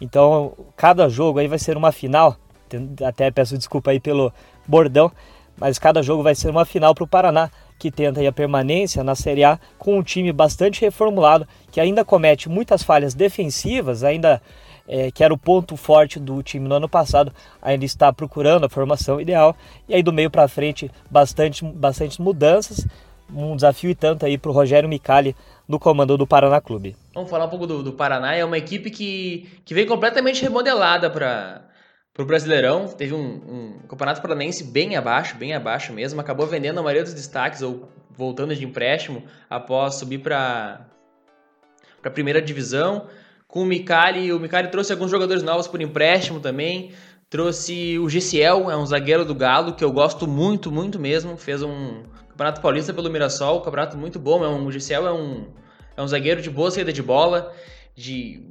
Então, cada jogo aí vai ser uma final. Até peço desculpa aí pelo bordão, mas cada jogo vai ser uma final para o Paraná, que tenta a permanência na Série A com um time bastante reformulado, que ainda comete muitas falhas defensivas, ainda é, que era o ponto forte do time no ano passado, ainda está procurando a formação ideal. E aí do meio para frente, bastante, bastante mudanças, um desafio e tanto aí para o Rogério Micali no comando do Paraná Clube. Vamos falar um pouco do, do Paraná, é uma equipe que, que veio completamente remodelada para o Brasileirão. Teve um, um campeonato paranaense bem abaixo, bem abaixo mesmo, acabou vendendo a maioria dos destaques ou voltando de empréstimo após subir para a primeira divisão com o Micali. O Micali trouxe alguns jogadores novos por empréstimo também. Trouxe o GCL, é um zagueiro do Galo, que eu gosto muito, muito mesmo. Fez um Campeonato Paulista pelo Mirassol, um campeonato muito bom. É um, o GCL é um, é um zagueiro de boa saída de bola, de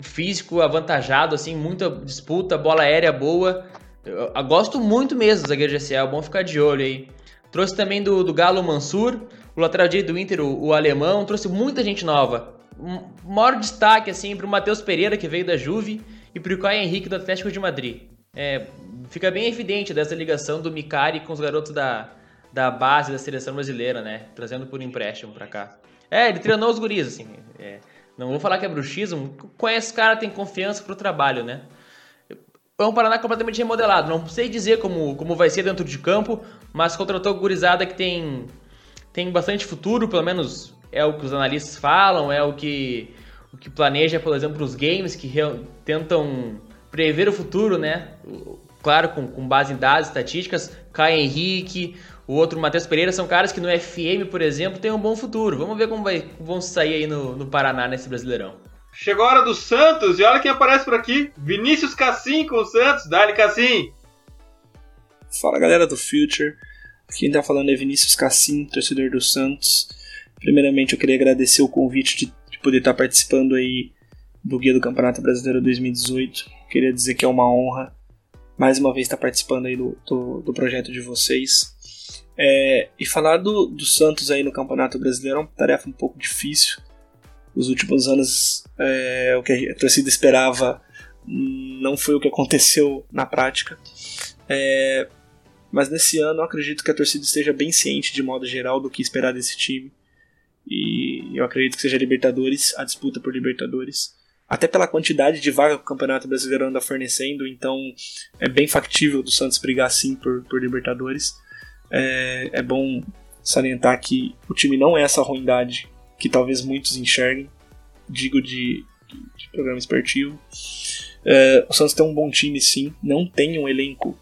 físico avantajado, assim, muita disputa, bola aérea boa. Eu, eu gosto muito mesmo do zagueiro GCL, é bom ficar de olho aí. Trouxe também do, do Galo Mansur, o lateral direito do Inter, o, o alemão. Trouxe muita gente nova maior destaque assim para o Matheus Pereira, que veio da Juve, e para o Caio Henrique do Atlético de Madrid. É, fica bem evidente dessa ligação do Micari com os garotos da, da base da seleção brasileira, né? Trazendo por empréstimo para cá. É, ele treinou os guris, assim. É, não vou falar que é bruxismo, conhece cara, tem confiança pro trabalho, né? É um Paraná completamente remodelado. Não sei dizer como, como vai ser dentro de campo, mas contratou gurizada que tem, tem bastante futuro, pelo menos é o que os analistas falam, é o que, o que planeja, por exemplo, os games que tentam prever o futuro, né? Claro, com, com base em dados, estatísticas. Caio Henrique, o outro Matheus Pereira, são caras que no FM, por exemplo, tem um bom futuro. Vamos ver como vai, vão sair aí no, no Paraná nesse Brasileirão. Chegou a hora do Santos e olha quem aparece por aqui: Vinícius Cassim com o Santos. Dali Cassim. Fala galera do Future. Quem tá falando é Vinícius Cassim, torcedor do Santos. Primeiramente, eu queria agradecer o convite de, de poder estar participando aí do Guia do Campeonato Brasileiro 2018. Queria dizer que é uma honra mais uma vez estar participando aí do, do, do projeto de vocês. É, e falar do, do Santos aí no Campeonato Brasileiro é uma tarefa um pouco difícil. Os últimos anos, é, o que a torcida esperava não foi o que aconteceu na prática. É, mas nesse ano eu acredito que a torcida esteja bem ciente, de modo geral, do que esperar desse time. E eu acredito que seja Libertadores, a disputa por Libertadores. Até pela quantidade de vaga que o Campeonato Brasileiro anda fornecendo, então é bem factível do Santos brigar sim por, por Libertadores. É, é bom salientar que o time não é essa ruindade que talvez muitos enxerguem, digo de, de programa esportivo. É, o Santos tem um bom time sim, não tem um elenco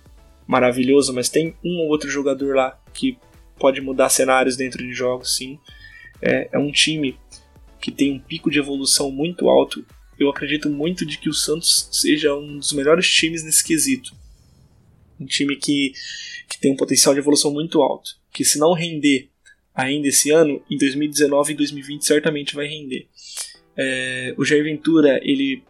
maravilhoso, mas tem um ou outro jogador lá que pode mudar cenários dentro de jogos sim é, é um time que tem um pico de evolução muito alto. Eu acredito muito de que o Santos seja um dos melhores times nesse quesito. Um time que, que tem um potencial de evolução muito alto. Que se não render ainda esse ano, em 2019 e 2020 certamente vai render. É, o Jair Ventura ele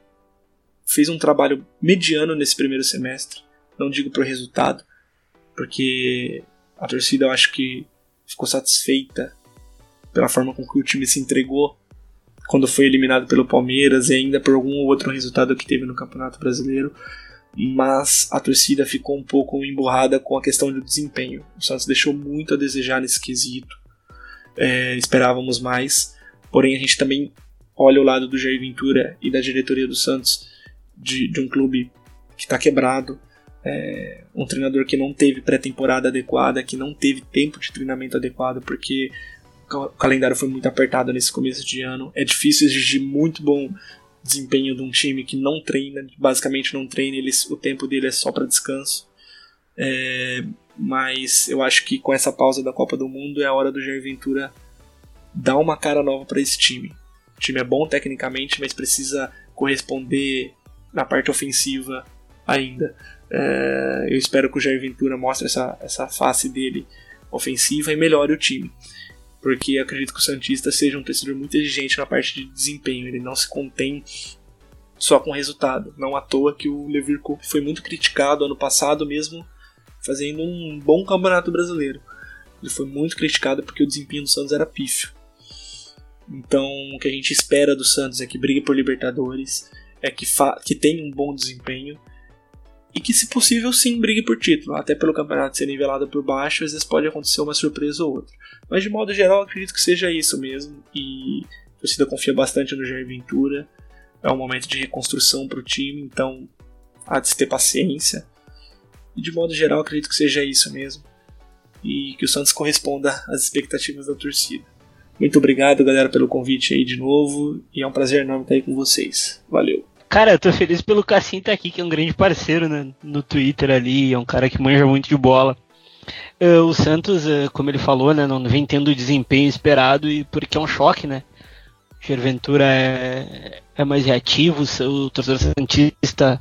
fez um trabalho mediano nesse primeiro semestre. Não digo para o resultado, porque a torcida eu acho que ficou satisfeita pela forma com que o time se entregou quando foi eliminado pelo Palmeiras e ainda por algum outro resultado que teve no Campeonato Brasileiro. Mas a torcida ficou um pouco emburrada com a questão do desempenho. O Santos deixou muito a desejar nesse quesito. É, esperávamos mais. Porém, a gente também olha o lado do Jair Ventura e da diretoria do Santos, de, de um clube que está quebrado, é, um treinador que não teve pré-temporada adequada, que não teve tempo de treinamento adequado, porque o calendário foi muito apertado nesse começo de ano. É difícil exigir muito bom desempenho de um time que não treina, basicamente não treina, ele, o tempo dele é só para descanso. É, mas eu acho que com essa pausa da Copa do Mundo é a hora do Jair Ventura dar uma cara nova para esse time. O time é bom tecnicamente, mas precisa corresponder na parte ofensiva ainda. É, eu espero que o Jair Ventura mostre essa, essa face dele ofensiva e melhore o time. Porque acredito que o Santista seja um torcedor muito exigente na parte de desempenho. Ele não se contém só com resultado. Não à toa que o Levir Cup foi muito criticado ano passado, mesmo fazendo um bom campeonato brasileiro. Ele foi muito criticado porque o desempenho do Santos era pífio. Então, o que a gente espera do Santos é que brigue por Libertadores, é que, que tenha um bom desempenho e que, se possível, sim, brigue por título. Até pelo campeonato ser nivelado por baixo, às vezes pode acontecer uma surpresa ou outra. Mas, de modo geral, acredito que seja isso mesmo. E a torcida confia bastante no Jair Ventura. É um momento de reconstrução para o time, então há de se ter paciência. E, de modo geral, acredito que seja isso mesmo. E que o Santos corresponda às expectativas da torcida. Muito obrigado, galera, pelo convite aí de novo. E é um prazer enorme estar aí com vocês. Valeu. Cara, eu tô feliz pelo Cassim tá aqui, que é um grande parceiro né, no Twitter ali, é um cara que manja muito de bola. Uh, o Santos, uh, como ele falou, né, não vem tendo o desempenho esperado e porque é um choque, né? O Gerventura é, é mais reativo, o torcedor santista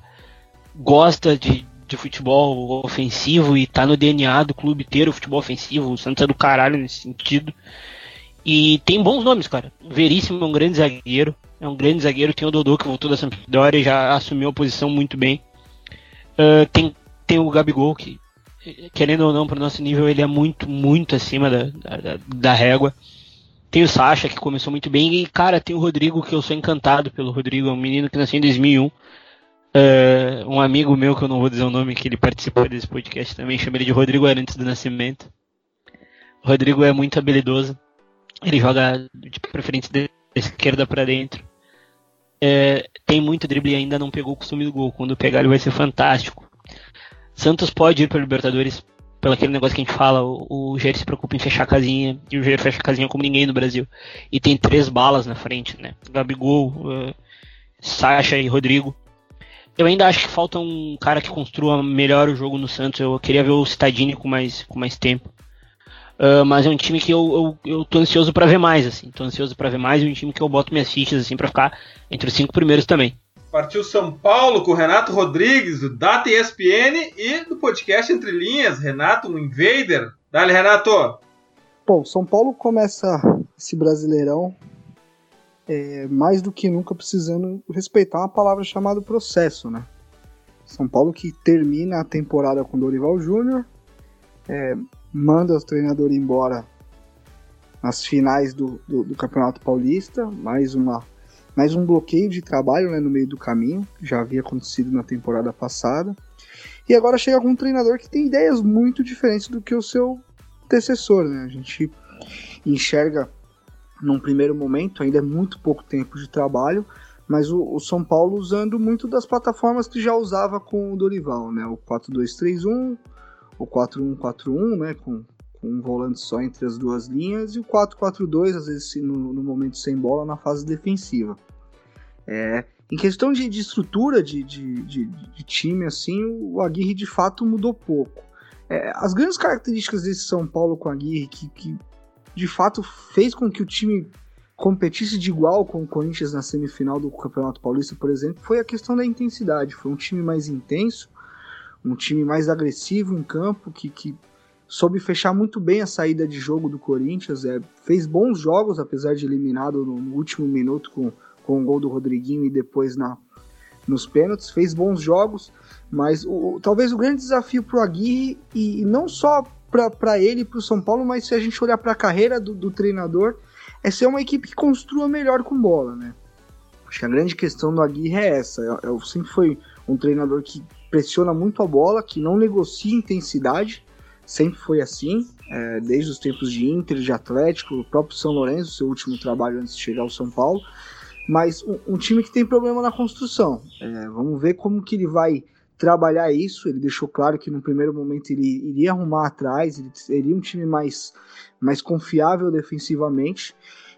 gosta de, de futebol ofensivo e tá no DNA do clube ter o futebol ofensivo. O Santos é do caralho nesse sentido. E tem bons nomes, cara. Veríssimo é um grande zagueiro. É um grande zagueiro. Tem o Dodô que voltou da Sampdoria e já assumiu a posição muito bem. Uh, tem, tem o Gabigol que, querendo ou não, para o nosso nível, ele é muito, muito acima da, da, da régua. Tem o Sacha que começou muito bem. E, cara, tem o Rodrigo que eu sou encantado pelo Rodrigo. É um menino que nasceu em 2001. Uh, um amigo meu, que eu não vou dizer o nome, que ele participou desse podcast também, chama ele de Rodrigo Arantes do Nascimento. O Rodrigo é muito habilidoso. Ele joga de preferência da esquerda para dentro. É, tem muito drible e ainda não pegou o costume do gol. Quando pegar, ele vai ser fantástico. Santos pode ir para Libertadores pelo aquele negócio que a gente fala. O, o Jair se preocupa em fechar a casinha. E o Jair fecha a casinha como ninguém no Brasil. E tem três balas na frente, né? Gabigol, uh, Sacha e Rodrigo. Eu ainda acho que falta um cara que construa melhor o jogo no Santos. Eu queria ver o Citadini com mais, com mais tempo. Uh, mas é um time que eu, eu, eu tô ansioso para ver mais, assim. Tô ansioso para ver mais e um time que eu boto minhas fichas, assim, para ficar entre os cinco primeiros também. Partiu São Paulo com o Renato Rodrigues, do Data ESPN e do podcast Entre Linhas, Renato, um invader. Dale, Renato! Bom, São Paulo começa esse brasileirão é, mais do que nunca precisando respeitar uma palavra chamada processo, né? São Paulo que termina a temporada com Dorival Júnior, é, manda o treinador embora nas finais do, do, do, Campeonato Paulista, mais uma mais um bloqueio de trabalho né, no meio do caminho, que já havia acontecido na temporada passada. E agora chega algum treinador que tem ideias muito diferentes do que o seu antecessor. Né? A gente enxerga num primeiro momento, ainda é muito pouco tempo de trabalho, mas o, o, São Paulo usando muito das plataformas que já usava com o Dorival, né? O 4-2-3-1, o 4-1-4-1, né, com, com, um volante só entre as duas linhas, e o 4-4-2, às vezes no, no, momento sem bola, na fase defensiva. É, em questão de, de estrutura de, de, de, time, assim, o Aguirre de fato mudou pouco. É, as grandes características desse São Paulo com a Aguirre, que, que de fato fez com que o time competisse de igual com o Corinthians na semifinal do Campeonato Paulista, por exemplo, foi a questão da intensidade. Foi um time mais intenso, um time mais agressivo em campo, que, que soube fechar muito bem a saída de jogo do Corinthians, é, fez bons jogos, apesar de eliminado no, último minuto com, com o gol do Rodriguinho e depois na, nos pênaltis, fez bons jogos, mas o, talvez o grande desafio para o Aguirre, e, e não só para ele e para o São Paulo, mas se a gente olhar para a carreira do, do, treinador, é ser uma equipe que construa melhor com bola, né? Acho que a grande questão do Aguirre é essa. Eu, eu sempre foi um treinador que pressiona muito a bola, que não negocia intensidade, sempre foi assim, é, desde os tempos de Inter, de Atlético, o próprio São Lourenço, seu último trabalho antes de chegar ao São Paulo, mas um, um time que tem problema na construção. É, vamos ver como que ele vai trabalhar isso. Ele deixou claro que no primeiro momento ele iria arrumar atrás, ele seria um time mais, mais confiável defensivamente.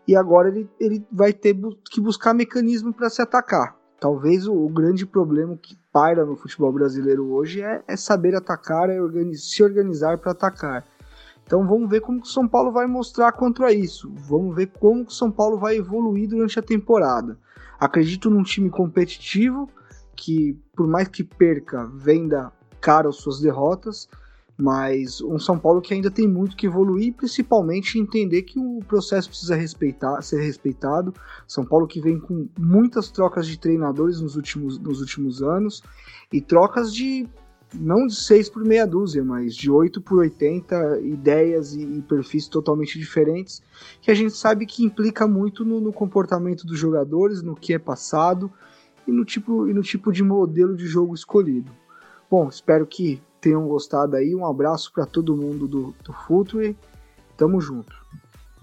E agora ele, ele vai ter que buscar mecanismo para se atacar. Talvez o, o, grande problema que paira no futebol brasileiro hoje é, é saber atacar, é organiz, se organizar para atacar. Então vamos ver como o São Paulo vai mostrar contra isso. Vamos ver como o São Paulo vai evoluir durante a temporada. Acredito num time competitivo que, por mais que perca, venda caro suas derrotas, mas um São Paulo que ainda tem muito que evoluir, principalmente entender que o processo precisa respeitar, ser respeitado. São Paulo que vem com muitas trocas de treinadores nos últimos, nos últimos anos e trocas de não de 6 por meia dúzia, mas de 8 por 80 ideias e, e, perfis totalmente diferentes, que a gente sabe que implica muito no, no, comportamento dos jogadores, no que é passado e no tipo, e no tipo de modelo de jogo escolhido. Bom, espero que tenham gostado aí. Um abraço para todo mundo do, do Futre. Tamo junto.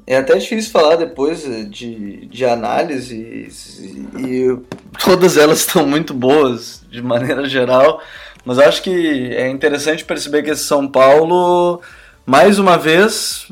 É até difícil falar depois de, de análises e, e todas elas estão muito boas de maneira geral, mas acho que é interessante perceber que esse São Paulo mais uma vez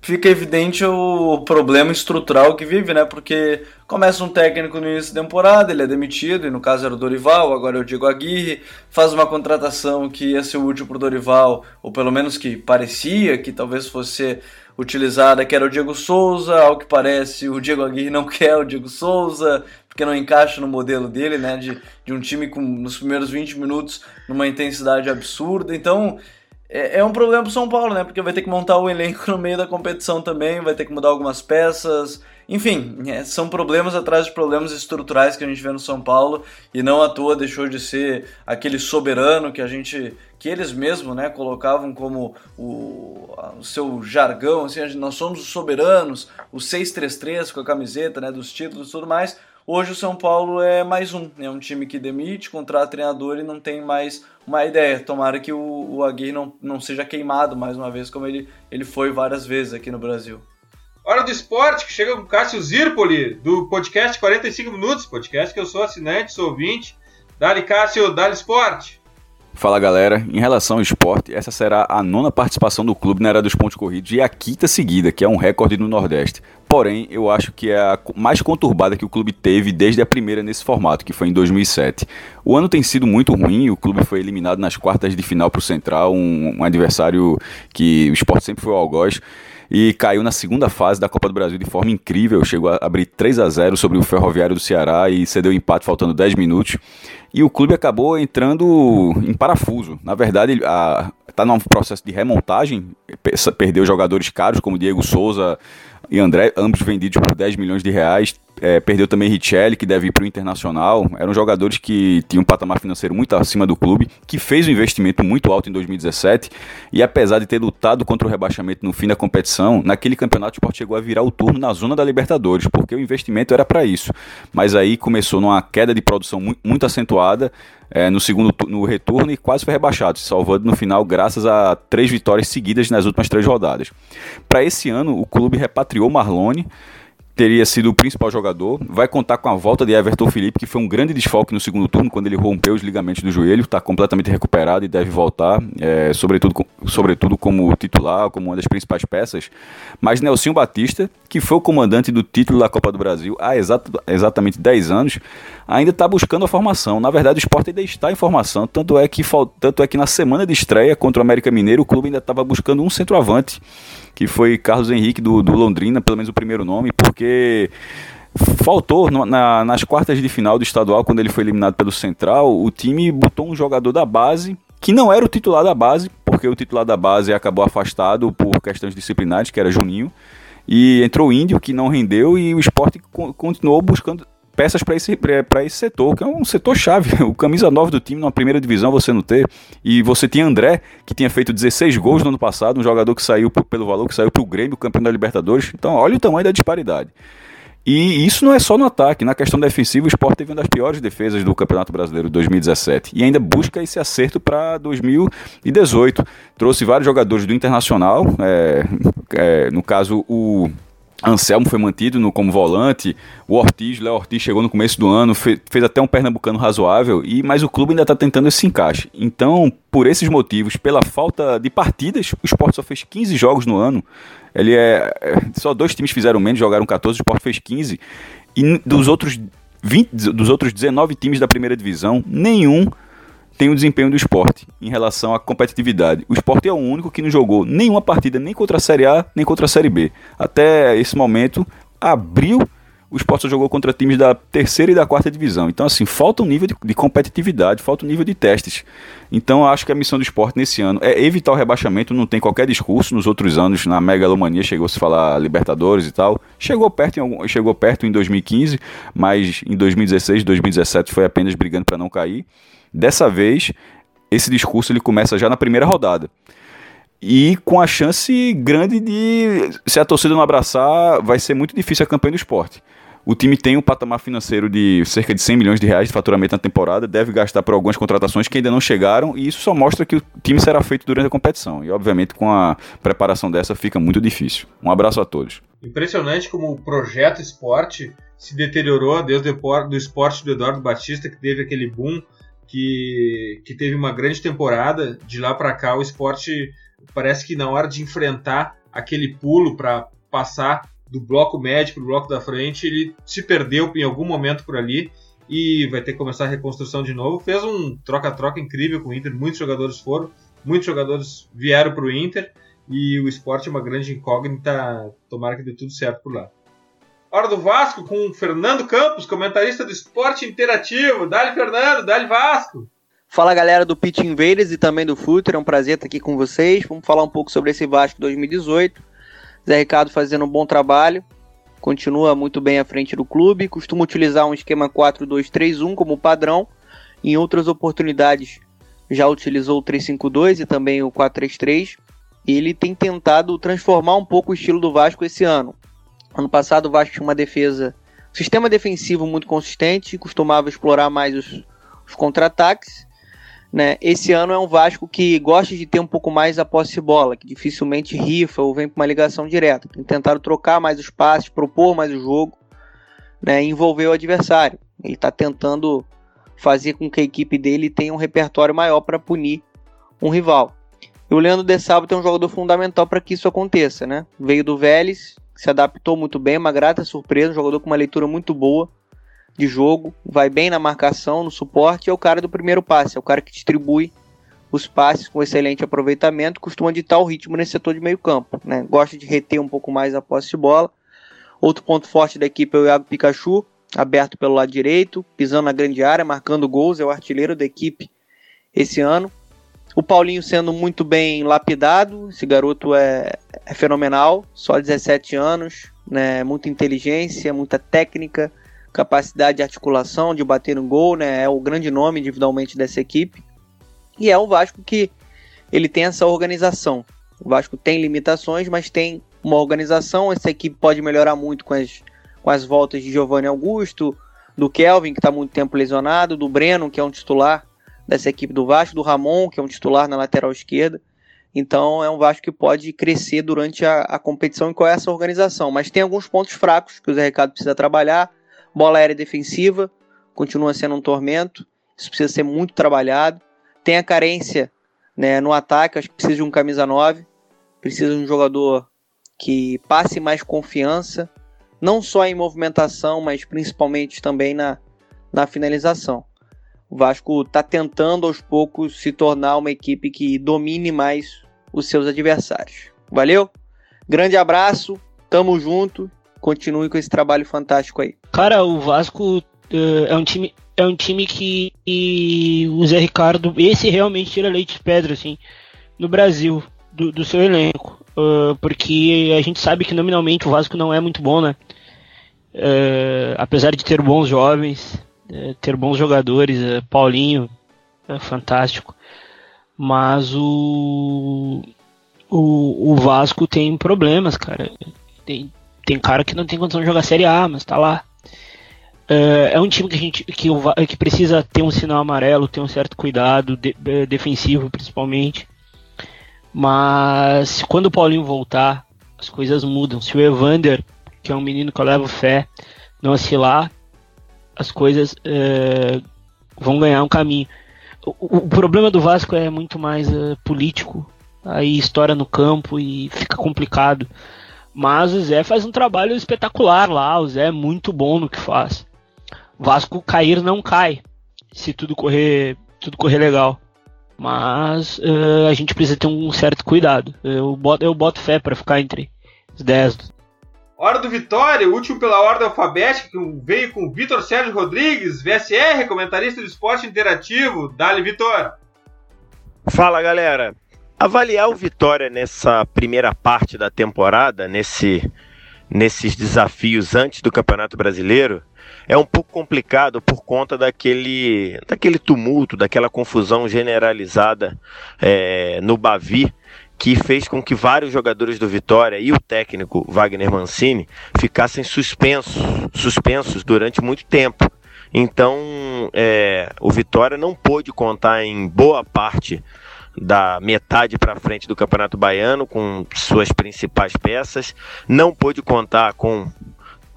fica evidente o problema estrutural que vive, né? Porque começa um técnico no início da temporada, ele é demitido, e no caso era o Dorival, agora é o Diego Aguirre, faz uma contratação que ia ser útil para o Dorival, ou pelo menos que parecia que talvez fosse utilizada, que era o Diego Souza, ao que parece o Diego Aguirre não <laughs> quer o Diego Souza, porque não encaixa no modelo dele, né? De, de um time com nos primeiros 20 minutos numa intensidade absurda, então é, é um problema pro São Paulo, né? Porque vai ter que montar o elenco no meio da competição também, vai ter que mudar algumas peças. Enfim, é, são problemas atrás de problemas estruturais que a gente vê no São Paulo e não à toa deixou de ser aquele soberano que a gente, que eles mesmos, né, colocavam como o, o seu jargão, assim, nós somos os soberanos, o 633 com a camiseta, né, dos títulos e tudo mais. Hoje o São Paulo é mais um, é um time que demite, contrata treinador e não tem mais uma ideia. Tomara que o, o Aguirre não, não seja queimado mais uma vez, como ele, ele foi várias vezes aqui no Brasil. Hora do esporte, que chega com o Cássio Zirpoli, do podcast 45 Minutos, podcast que eu sou assinante, sou ouvinte. Dali Cássio, Dali Esporte. Fala galera, em relação ao esporte, essa será a nona participação do clube na era dos pontos corridos e a quinta seguida, que é um recorde no Nordeste. Porém, eu acho que é a mais conturbada que o clube teve desde a primeira nesse formato, que foi em 2007. O ano tem sido muito ruim, o clube foi eliminado nas quartas de final para o Central, um, um adversário que o esporte sempre foi o algoz e caiu na segunda fase da Copa do Brasil de forma incrível. Chegou a abrir 3 a 0 sobre o Ferroviário do Ceará e cedeu empate faltando 10 minutos. E o clube acabou entrando em parafuso. Na verdade, está num processo de remontagem, perdeu jogadores caros como Diego Souza, e André, ambos vendidos por 10 milhões de reais. É, perdeu também Richelli, que deve ir para o Internacional. Eram jogadores que tinham um patamar financeiro muito acima do clube, que fez um investimento muito alto em 2017. E apesar de ter lutado contra o rebaixamento no fim da competição, naquele campeonato o Sport chegou a virar o turno na zona da Libertadores, porque o investimento era para isso. Mas aí começou numa queda de produção muito, muito acentuada é, no segundo no retorno e quase foi rebaixado, se salvando no final graças a três vitórias seguidas nas últimas três rodadas. Para esse ano, o clube repatriou Marlone teria sido o principal jogador. Vai contar com a volta de Everton Felipe, que foi um grande desfalque no segundo turno, quando ele rompeu os ligamentos do joelho. Está completamente recuperado e deve voltar, é, sobretudo, sobretudo como titular, como uma das principais peças. Mas Nelson Batista, que foi o comandante do título da Copa do Brasil há exato, exatamente 10 anos, ainda está buscando a formação. Na verdade, o esporte ainda está em formação, tanto é que, tanto é que na semana de estreia contra o América Mineiro, o clube ainda estava buscando um centroavante que foi Carlos Henrique do, do Londrina, pelo menos o primeiro nome, porque faltou na, nas quartas de final do estadual, quando ele foi eliminado pelo Central, o time botou um jogador da base que não era o titular da base, porque o titular da base acabou afastado por questões disciplinares, que era Juninho, e entrou o Índio, que não rendeu, e o esporte continuou buscando peças para esse, esse setor, que é um setor chave. <laughs> O camisa 9 do time na primeira divisão você não ter. E você tinha André, que tinha feito 16 gols no ano passado, um jogador que saiu pelo valor que saiu para o Grêmio, campeão da Libertadores. Então, olha o tamanho da disparidade. E isso não é só no ataque. Na questão defensiva, o Sport teve uma das piores defesas do Campeonato Brasileiro de 2017. E ainda busca esse acerto para 2018. Trouxe vários jogadores do Internacional, é, é, no caso o Anselmo foi mantido no, como volante, o Ortiz, Léo Ortiz chegou no começo do ano, fez, fez até um pernambucano razoável, e mas o clube ainda está tentando esse encaixe. Então, por esses motivos, pela falta de partidas, o Sport só fez 15 jogos no ano. Ele é, é só dois times fizeram menos, jogaram 14, o Sport fez 15. E dos outros 20, dos outros 19 times da primeira divisão, nenhum tem o desempenho do esporte em relação à competitividade. O esporte é o único que não jogou nenhuma partida nem contra a Série A, nem contra a Série B. Até esse momento, abril, o esporte só jogou contra times da terceira e da quarta divisão. Então, assim, falta um nível de, de competitividade, falta um nível de testes. Então, eu acho que a missão do esporte nesse ano é evitar o rebaixamento, não tem qualquer discurso. Nos outros anos, na megalomania, chegou a se falar Libertadores e tal. Chegou perto em, algum, chegou perto em 2015, mas em 2016, 2017 foi apenas brigando para não cair. Dessa vez, esse discurso ele começa já na primeira rodada. E com a chance grande de, se a torcida não abraçar, vai ser muito difícil a campanha do esporte. O time tem um patamar financeiro de cerca de 100 milhões de reais de faturamento na temporada, deve gastar por algumas contratações que ainda não chegaram, e isso só mostra que o time será feito durante a competição. E obviamente com a preparação dessa fica muito difícil. Um abraço a todos. Impressionante como o projeto esporte se deteriorou desde o esporte do Eduardo Batista, que teve aquele boom que, que teve uma grande temporada. De lá para cá, o esporte parece que na hora de enfrentar aquele pulo para passar do bloco médio para o bloco da frente, ele se perdeu em algum momento por ali e vai ter que começar a reconstrução de novo. Fez um troca-troca incrível com o Inter, muitos jogadores foram, muitos jogadores vieram para o Inter e o esporte é uma grande incógnita. Tomara que dê tudo certo por lá. Hora do Vasco com Fernando Campos, comentarista do Esporte Interativo. Dali Fernando, dali Vasco. Fala galera do Pitch Invaders e também do Future, é um prazer estar aqui com vocês. Vamos falar um pouco sobre esse Vasco 2018. Zé Ricardo fazendo um bom trabalho, continua muito bem à frente do clube, costuma utilizar um esquema 4-2-3-1 como padrão. Em outras oportunidades já utilizou o 3-5-2 e também o 4-3-3. Ele tem tentado transformar um pouco o estilo do Vasco esse ano. Ano passado o Vasco tinha uma defesa, sistema defensivo muito consistente, costumava explorar mais os, os contra-ataques. Né? Esse ano é um Vasco que gosta de ter um pouco mais a posse de bola, que dificilmente rifa ou vem com uma ligação direta. Tentado trocar mais os passes, propor mais o jogo, né? envolver o adversário. Ele está tentando fazer com que a equipe dele tenha um repertório maior para punir um rival. E o Leandro De Salvo é um jogador fundamental para que isso aconteça. Né? Veio do Vélez, se adaptou muito bem, uma grata surpresa, um jogador com uma leitura muito boa de jogo, vai bem na marcação, no suporte, é o cara do primeiro passe, é o cara que distribui os passes com excelente aproveitamento, costuma ditar o ritmo nesse setor de meio campo, né? gosta de reter um pouco mais a posse de bola. Outro ponto forte da equipe é o Iago Pikachu, aberto pelo lado direito, pisando na grande área, marcando gols, é o artilheiro da equipe esse ano. O Paulinho sendo muito bem lapidado, esse garoto é, é fenomenal, só 17 anos, né, muita inteligência, muita técnica, capacidade de articulação, de bater no gol, né, é o grande nome individualmente dessa equipe. E é o Vasco que ele tem essa organização. O Vasco tem limitações, mas tem uma organização. Essa equipe pode melhorar muito com as, com as voltas de Giovanni Augusto, do Kelvin, que está muito tempo lesionado, do Breno, que é um titular dessa equipe do Vasco, do Ramon, que é um titular na lateral esquerda. Então é um Vasco que pode crescer durante a, a competição e com essa organização. Mas tem alguns pontos fracos que o Zé Ricardo precisa trabalhar. Bola aérea defensiva continua sendo um tormento. Isso precisa ser muito trabalhado. Tem a carência né, no ataque, acho que precisa de um camisa 9. Precisa de um jogador que passe mais confiança, não só em movimentação, mas principalmente também na, na finalização. O Vasco está tentando aos poucos se tornar uma equipe que domine mais os seus adversários. Valeu? Grande abraço, tamo junto, continue com esse trabalho fantástico aí. Cara, o Vasco uh, é um time é um time que, que o Zé Ricardo, esse realmente tira leite de pedra, assim, no Brasil, do, do seu elenco. Uh, porque a gente sabe que nominalmente o Vasco não é muito bom, né? Uh, apesar de ter bons jovens, ter bons jogadores, é, Paulinho é fantástico, mas o, o, o Vasco tem problemas, cara. Tem, tem cara que não tem condição de jogar Série A, mas tá lá. É, é um time que a gente que, que precisa ter um sinal amarelo, ter um certo cuidado de, é, defensivo, principalmente. Mas quando o Paulinho voltar, as coisas mudam. Se o Evander, que é um menino que eu levo fé, não oscilar, as coisas é, vão ganhar um caminho. O, o, problema do Vasco é muito mais é, político, aí história no campo e fica complicado. Mas o Zé faz um trabalho espetacular lá, o Zé é muito bom no que faz. Vasco cair não cai, se tudo correr, tudo correr legal. Mas uh, a gente precisa ter um certo cuidado. Eu boto, eu boto fé para ficar entre os 10. Hora do Vitória, último pela ordem alfabética, que veio com Vitor Sérgio Rodrigues, VSR, comentarista do esporte interativo. Dali, Vitor. Fala, galera. Avaliar o Vitória nessa primeira parte da temporada, nesse, nesses desafios antes do Campeonato Brasileiro, é um pouco complicado por conta daquele, daquele tumulto, daquela confusão generalizada é, no Bavi, que fez com que vários jogadores do Vitória e o técnico Wagner Mancini ficassem suspensos, suspensos durante muito tempo. Então, é, o Vitória não pôde contar em boa parte da metade para frente do Campeonato Baiano com suas principais peças, não pôde contar com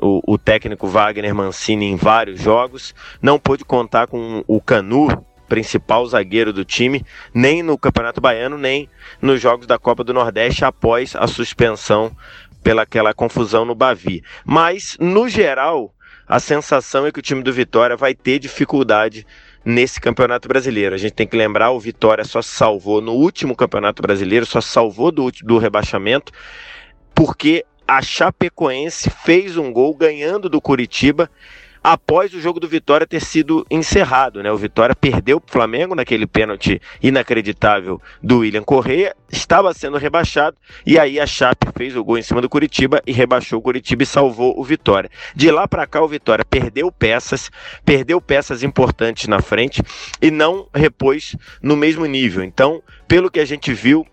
o, o, técnico Wagner Mancini em vários jogos, não pôde contar com o Canu, principal zagueiro do time, nem no Campeonato Baiano, nem nos jogos da Copa do Nordeste após a suspensão pelaquela confusão no Bavi. Mas, no geral, a sensação é que o time do Vitória vai ter dificuldade nesse Campeonato Brasileiro. A gente tem que lembrar, o Vitória só salvou no último Campeonato Brasileiro, só salvou do, do rebaixamento, porque a Chapecoense fez um gol ganhando do Curitiba após o jogo do Vitória ter sido encerrado. Né? O Vitória perdeu para o Flamengo naquele pênalti inacreditável do William Correia, estava sendo rebaixado, e aí a Chape fez o gol em cima do Curitiba e rebaixou o Curitiba e salvou o Vitória. De lá para cá, o Vitória perdeu peças, perdeu peças importantes na frente e não repôs no mesmo nível. Então, pelo que a gente viu,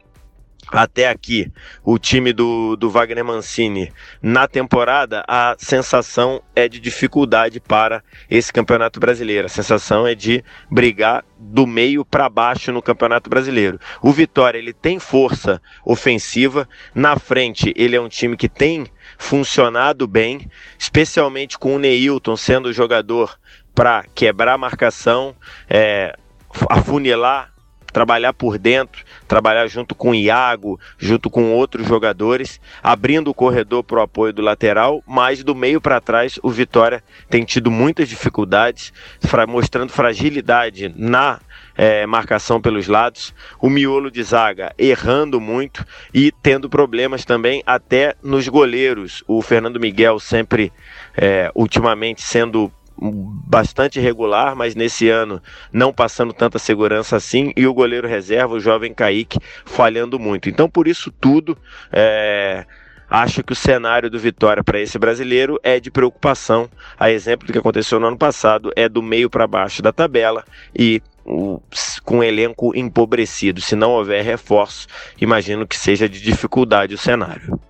até aqui o time do, do Wagner Mancini na temporada, a sensação é de dificuldade para esse Campeonato Brasileiro. A sensação é de brigar do meio para baixo no Campeonato Brasileiro. O Vitória ele tem força ofensiva, na frente ele é um time que tem funcionado bem, especialmente com o Neilton sendo o jogador para quebrar a marcação, é, afunilar trabalhar por dentro, trabalhar junto com o Iago, junto com outros jogadores, abrindo o corredor para o apoio do lateral, mas do meio para trás o Vitória tem tido muitas dificuldades, mostrando fragilidade na é, marcação pelos lados, o miolo de zaga errando muito e tendo problemas também até nos goleiros. O Fernando Miguel sempre, é, ultimamente, sendo bastante regular, mas nesse ano não passando tanta segurança assim, e o goleiro reserva, o jovem Kaique, falhando muito. Então, por isso tudo, é, acho que o cenário do Vitória para esse brasileiro é de preocupação. A exemplo do que aconteceu no ano passado, é do meio para baixo da tabela e com o elenco empobrecido. Se não houver reforço, imagino que seja de dificuldade o cenário.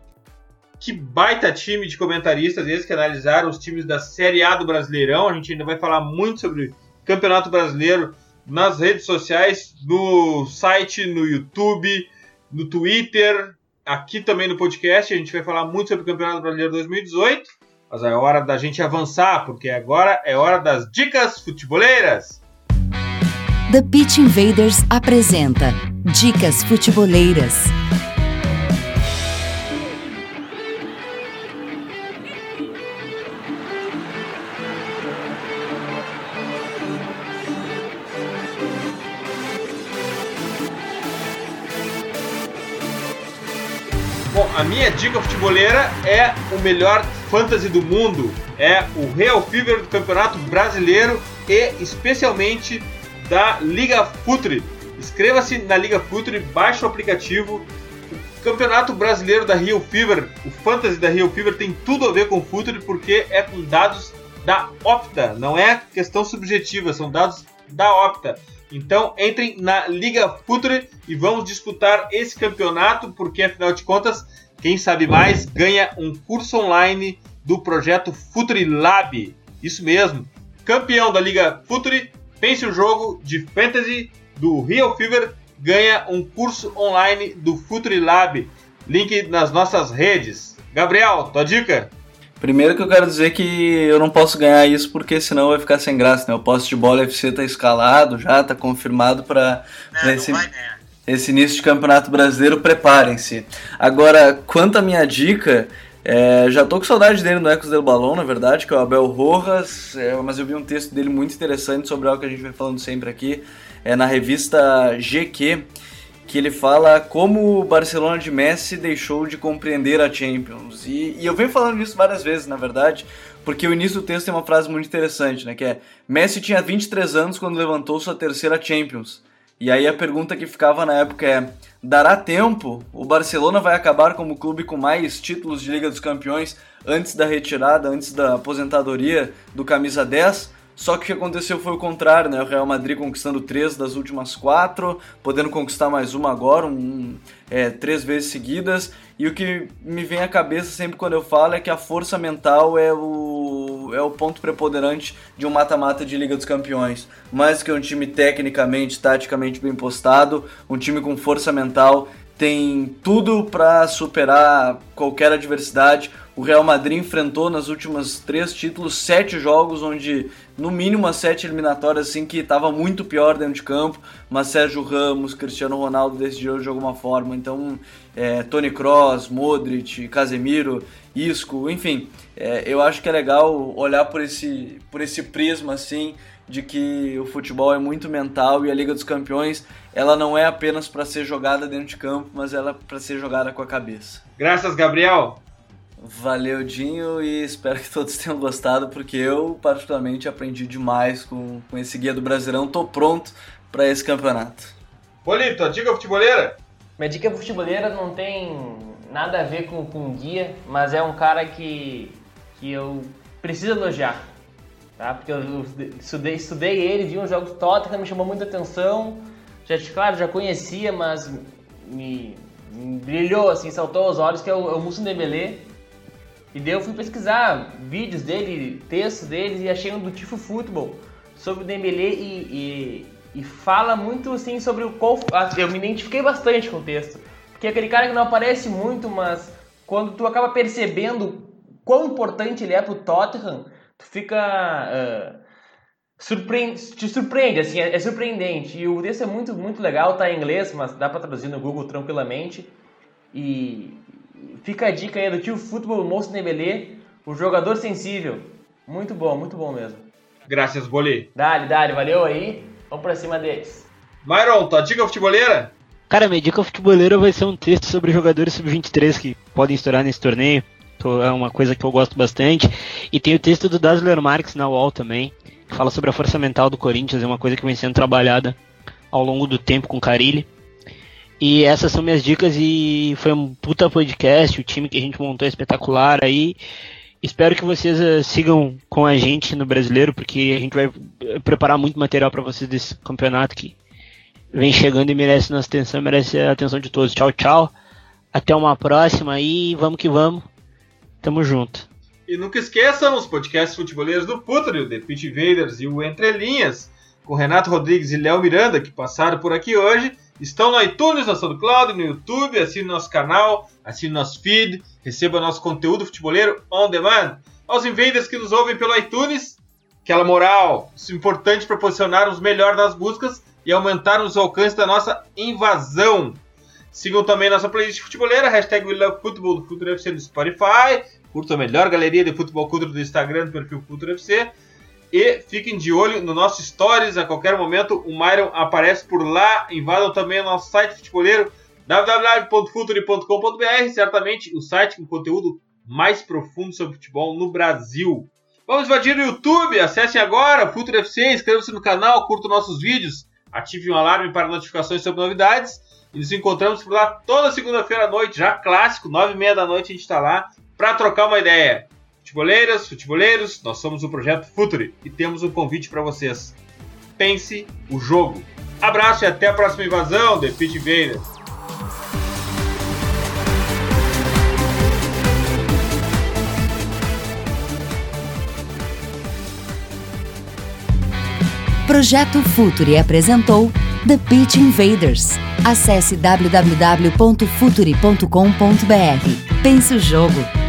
Que baita time de comentaristas esses que analisaram os times da Série A do Brasileirão. A gente ainda vai falar muito sobre Campeonato Brasileiro nas redes sociais, no site, no YouTube, no Twitter, aqui também no podcast. A gente vai falar muito sobre o Campeonato Brasileiro 2018. Mas é hora da gente avançar, porque agora é hora das dicas futeboleiras. The Pitch Invaders apresenta Dicas Futeboleiras. A minha dica futeboleira é o melhor fantasy do mundo. É o Real Fever do Campeonato Brasileiro e especialmente da Liga Futre. Inscreva-se na Liga Futre, baixe o aplicativo. O Campeonato Brasileiro da Real Fever, o fantasy da Real Fever tem tudo a ver com o Futre porque é com dados da Opta, não é questão subjetiva, são dados da Opta. Então entrem na Liga Futre e vamos disputar esse campeonato, porque afinal de contas, quem sabe mais ganha um curso online do projeto Futre Lab. Isso mesmo. Campeão da Liga Futre, pense o jogo de fantasy do Real Fever, ganha um curso online do Futre Lab. Link nas nossas redes. Gabriel, tua dica? Primeiro que eu quero dizer que eu não posso ganhar isso porque senão vai ficar sem graça, né? O poste de bola FC tá escalado já, tá confirmado para esse, esse início de campeonato brasileiro, preparem-se. Agora, quanto à minha dica, É, já tô com saudade dele no Ecos del Balão, na verdade, que é o Abel Rojas, é, mas eu vi um texto dele muito interessante sobre algo que a gente vem falando sempre aqui, é na revista GQ, que ele fala como o Barcelona de Messi deixou de compreender a Champions. E, e eu venho falando isso várias vezes, na verdade, porque o início do texto tem uma frase muito interessante, né? Que é Messi tinha 23 anos quando levantou sua terceira Champions. E aí a pergunta que ficava na época é: dará tempo? O Barcelona vai acabar como clube com mais títulos de Liga dos Campeões antes da retirada, antes da aposentadoria do camisa 10? Só que o que aconteceu foi o contrário, né? O Real Madrid conquistando três das últimas quatro, podendo conquistar mais uma agora, um, é, três vezes seguidas. E o que me vem à cabeça sempre quando eu falo é que a força mental é o, é o ponto preponderante de um mata-mata de Liga dos Campeões. Mais que um time tecnicamente, taticamente bem postado, um time com força mental tem tudo para superar qualquer adversidade. O Real Madrid enfrentou nas últimas três títulos sete jogos onde no mínimo as sete eliminatórias assim que estava muito pior dentro de campo, mas Sérgio Ramos, Cristiano Ronaldo decidiram de alguma forma. Então, é, Tony Kroos, Modric, Casemiro, Isco, enfim, é, eu acho que é legal olhar por esse por esse prisma assim de que o futebol é muito mental e a Liga dos Campeões ela não é apenas para ser jogada dentro de campo, mas ela é para ser jogada com a cabeça. Graças, Gabriel. Valeu, Dinho, e espero que todos tenham gostado, porque eu, particularmente, aprendi demais com, com esse guia do Brasileirão. Tô pronto para esse campeonato. Bolito, a dica futeboleira? Minha dica futeboleira não tem nada a ver com, com guia, mas é um cara que, que eu preciso elogiar. Tá? Porque eu estudei, estudei ele, vi uns jogos Tottenham, me chamou muita atenção. Já, claro, já conhecia, mas me, me brilhou, assim, saltou aos olhos, que é o, é o Musso Dembélé. E daí eu fui pesquisar vídeos dele, textos dele e achei um do Tifo Futebol sobre o Dembélé e, e, e, fala muito assim sobre o qual ah, eu me identifiquei bastante com o texto. Porque é aquele cara que não aparece muito, mas quando tu acaba percebendo quão importante ele é pro Tottenham, tu fica uh, surpreende, te surpreende, assim, é, é, surpreendente. E o texto é muito, muito legal, tá em inglês, mas dá para traduzir no Google tranquilamente. E Fica a dica aí do tio Futebol Moço Nebelê, o jogador sensível. Muito bom, muito bom mesmo. Graças, Boli. Dale, dale, valeu aí. Vamos pra cima deles. Myron, tua dica futeboleira? Cara, minha dica futeboleira vai ser um texto sobre jogadores sub-23 que podem estourar nesse torneio. É uma coisa que eu gosto bastante. E tem o texto do Dasler Marques na UOL também, que fala sobre a força mental do Corinthians, é uma coisa que vem sendo trabalhada ao longo do tempo com Carilli. E essas são minhas dicas e foi um puta podcast, o time que a gente montou é espetacular aí. Espero que vocês uh, sigam com a gente no brasileiro, porque a gente vai eh, preparar muito material para vocês desse campeonato que vem chegando e merece nossa atenção, merece a atenção de todos. Tchau, tchau. Até uma próxima aí, vamos que vamos. Tamo junto. E nunca esqueçam os podcasts futeboleiros do Futuro, o The Pitch Invaders e o Entre Linhas, com Renato Rodrigues e Léo Miranda, que passaram por aqui hoje Estão no iTunes, no SoundCloud, no YouTube. Assine nosso canal, assine nosso feed, receba nosso conteúdo futeboleiro on demand. Aos invaders que nos ouvem pelo iTunes, aquela moral importante para posicionar os melhores nas buscas e aumentar os alcances da nossa invasão. Sigam também nossa playlist futeboleira, hashtag WeLoveFootball do Futuro FC no Spotify. Curtam a melhor galeria de futebol cultura do Instagram do perfil Futuro FC. E fiquem de olho no nosso Stories, a qualquer momento o Myron aparece por lá. Invadam também o nosso site futeboleiro www.futuri.com.br, certamente o site com conteúdo mais profundo sobre futebol no Brasil. Vamos invadir o YouTube, acessem agora Futuro FC, inscrevam-se no canal, curtam nossos vídeos, ativem o alarme para notificações sobre novidades e nos encontramos por lá toda segunda-feira à noite, já clássico, nove e meia da noite a gente está lá para trocar uma ideia. Futeboleiras, futeboleiros, nós somos o Projeto Futuri e temos um convite para vocês. Pense o jogo. Abraço e até a próxima invasão, The Pit Invaders. Projeto Futuri apresentou The Pitch Invaders. Acesse www.futuri.com.br. Pense o jogo.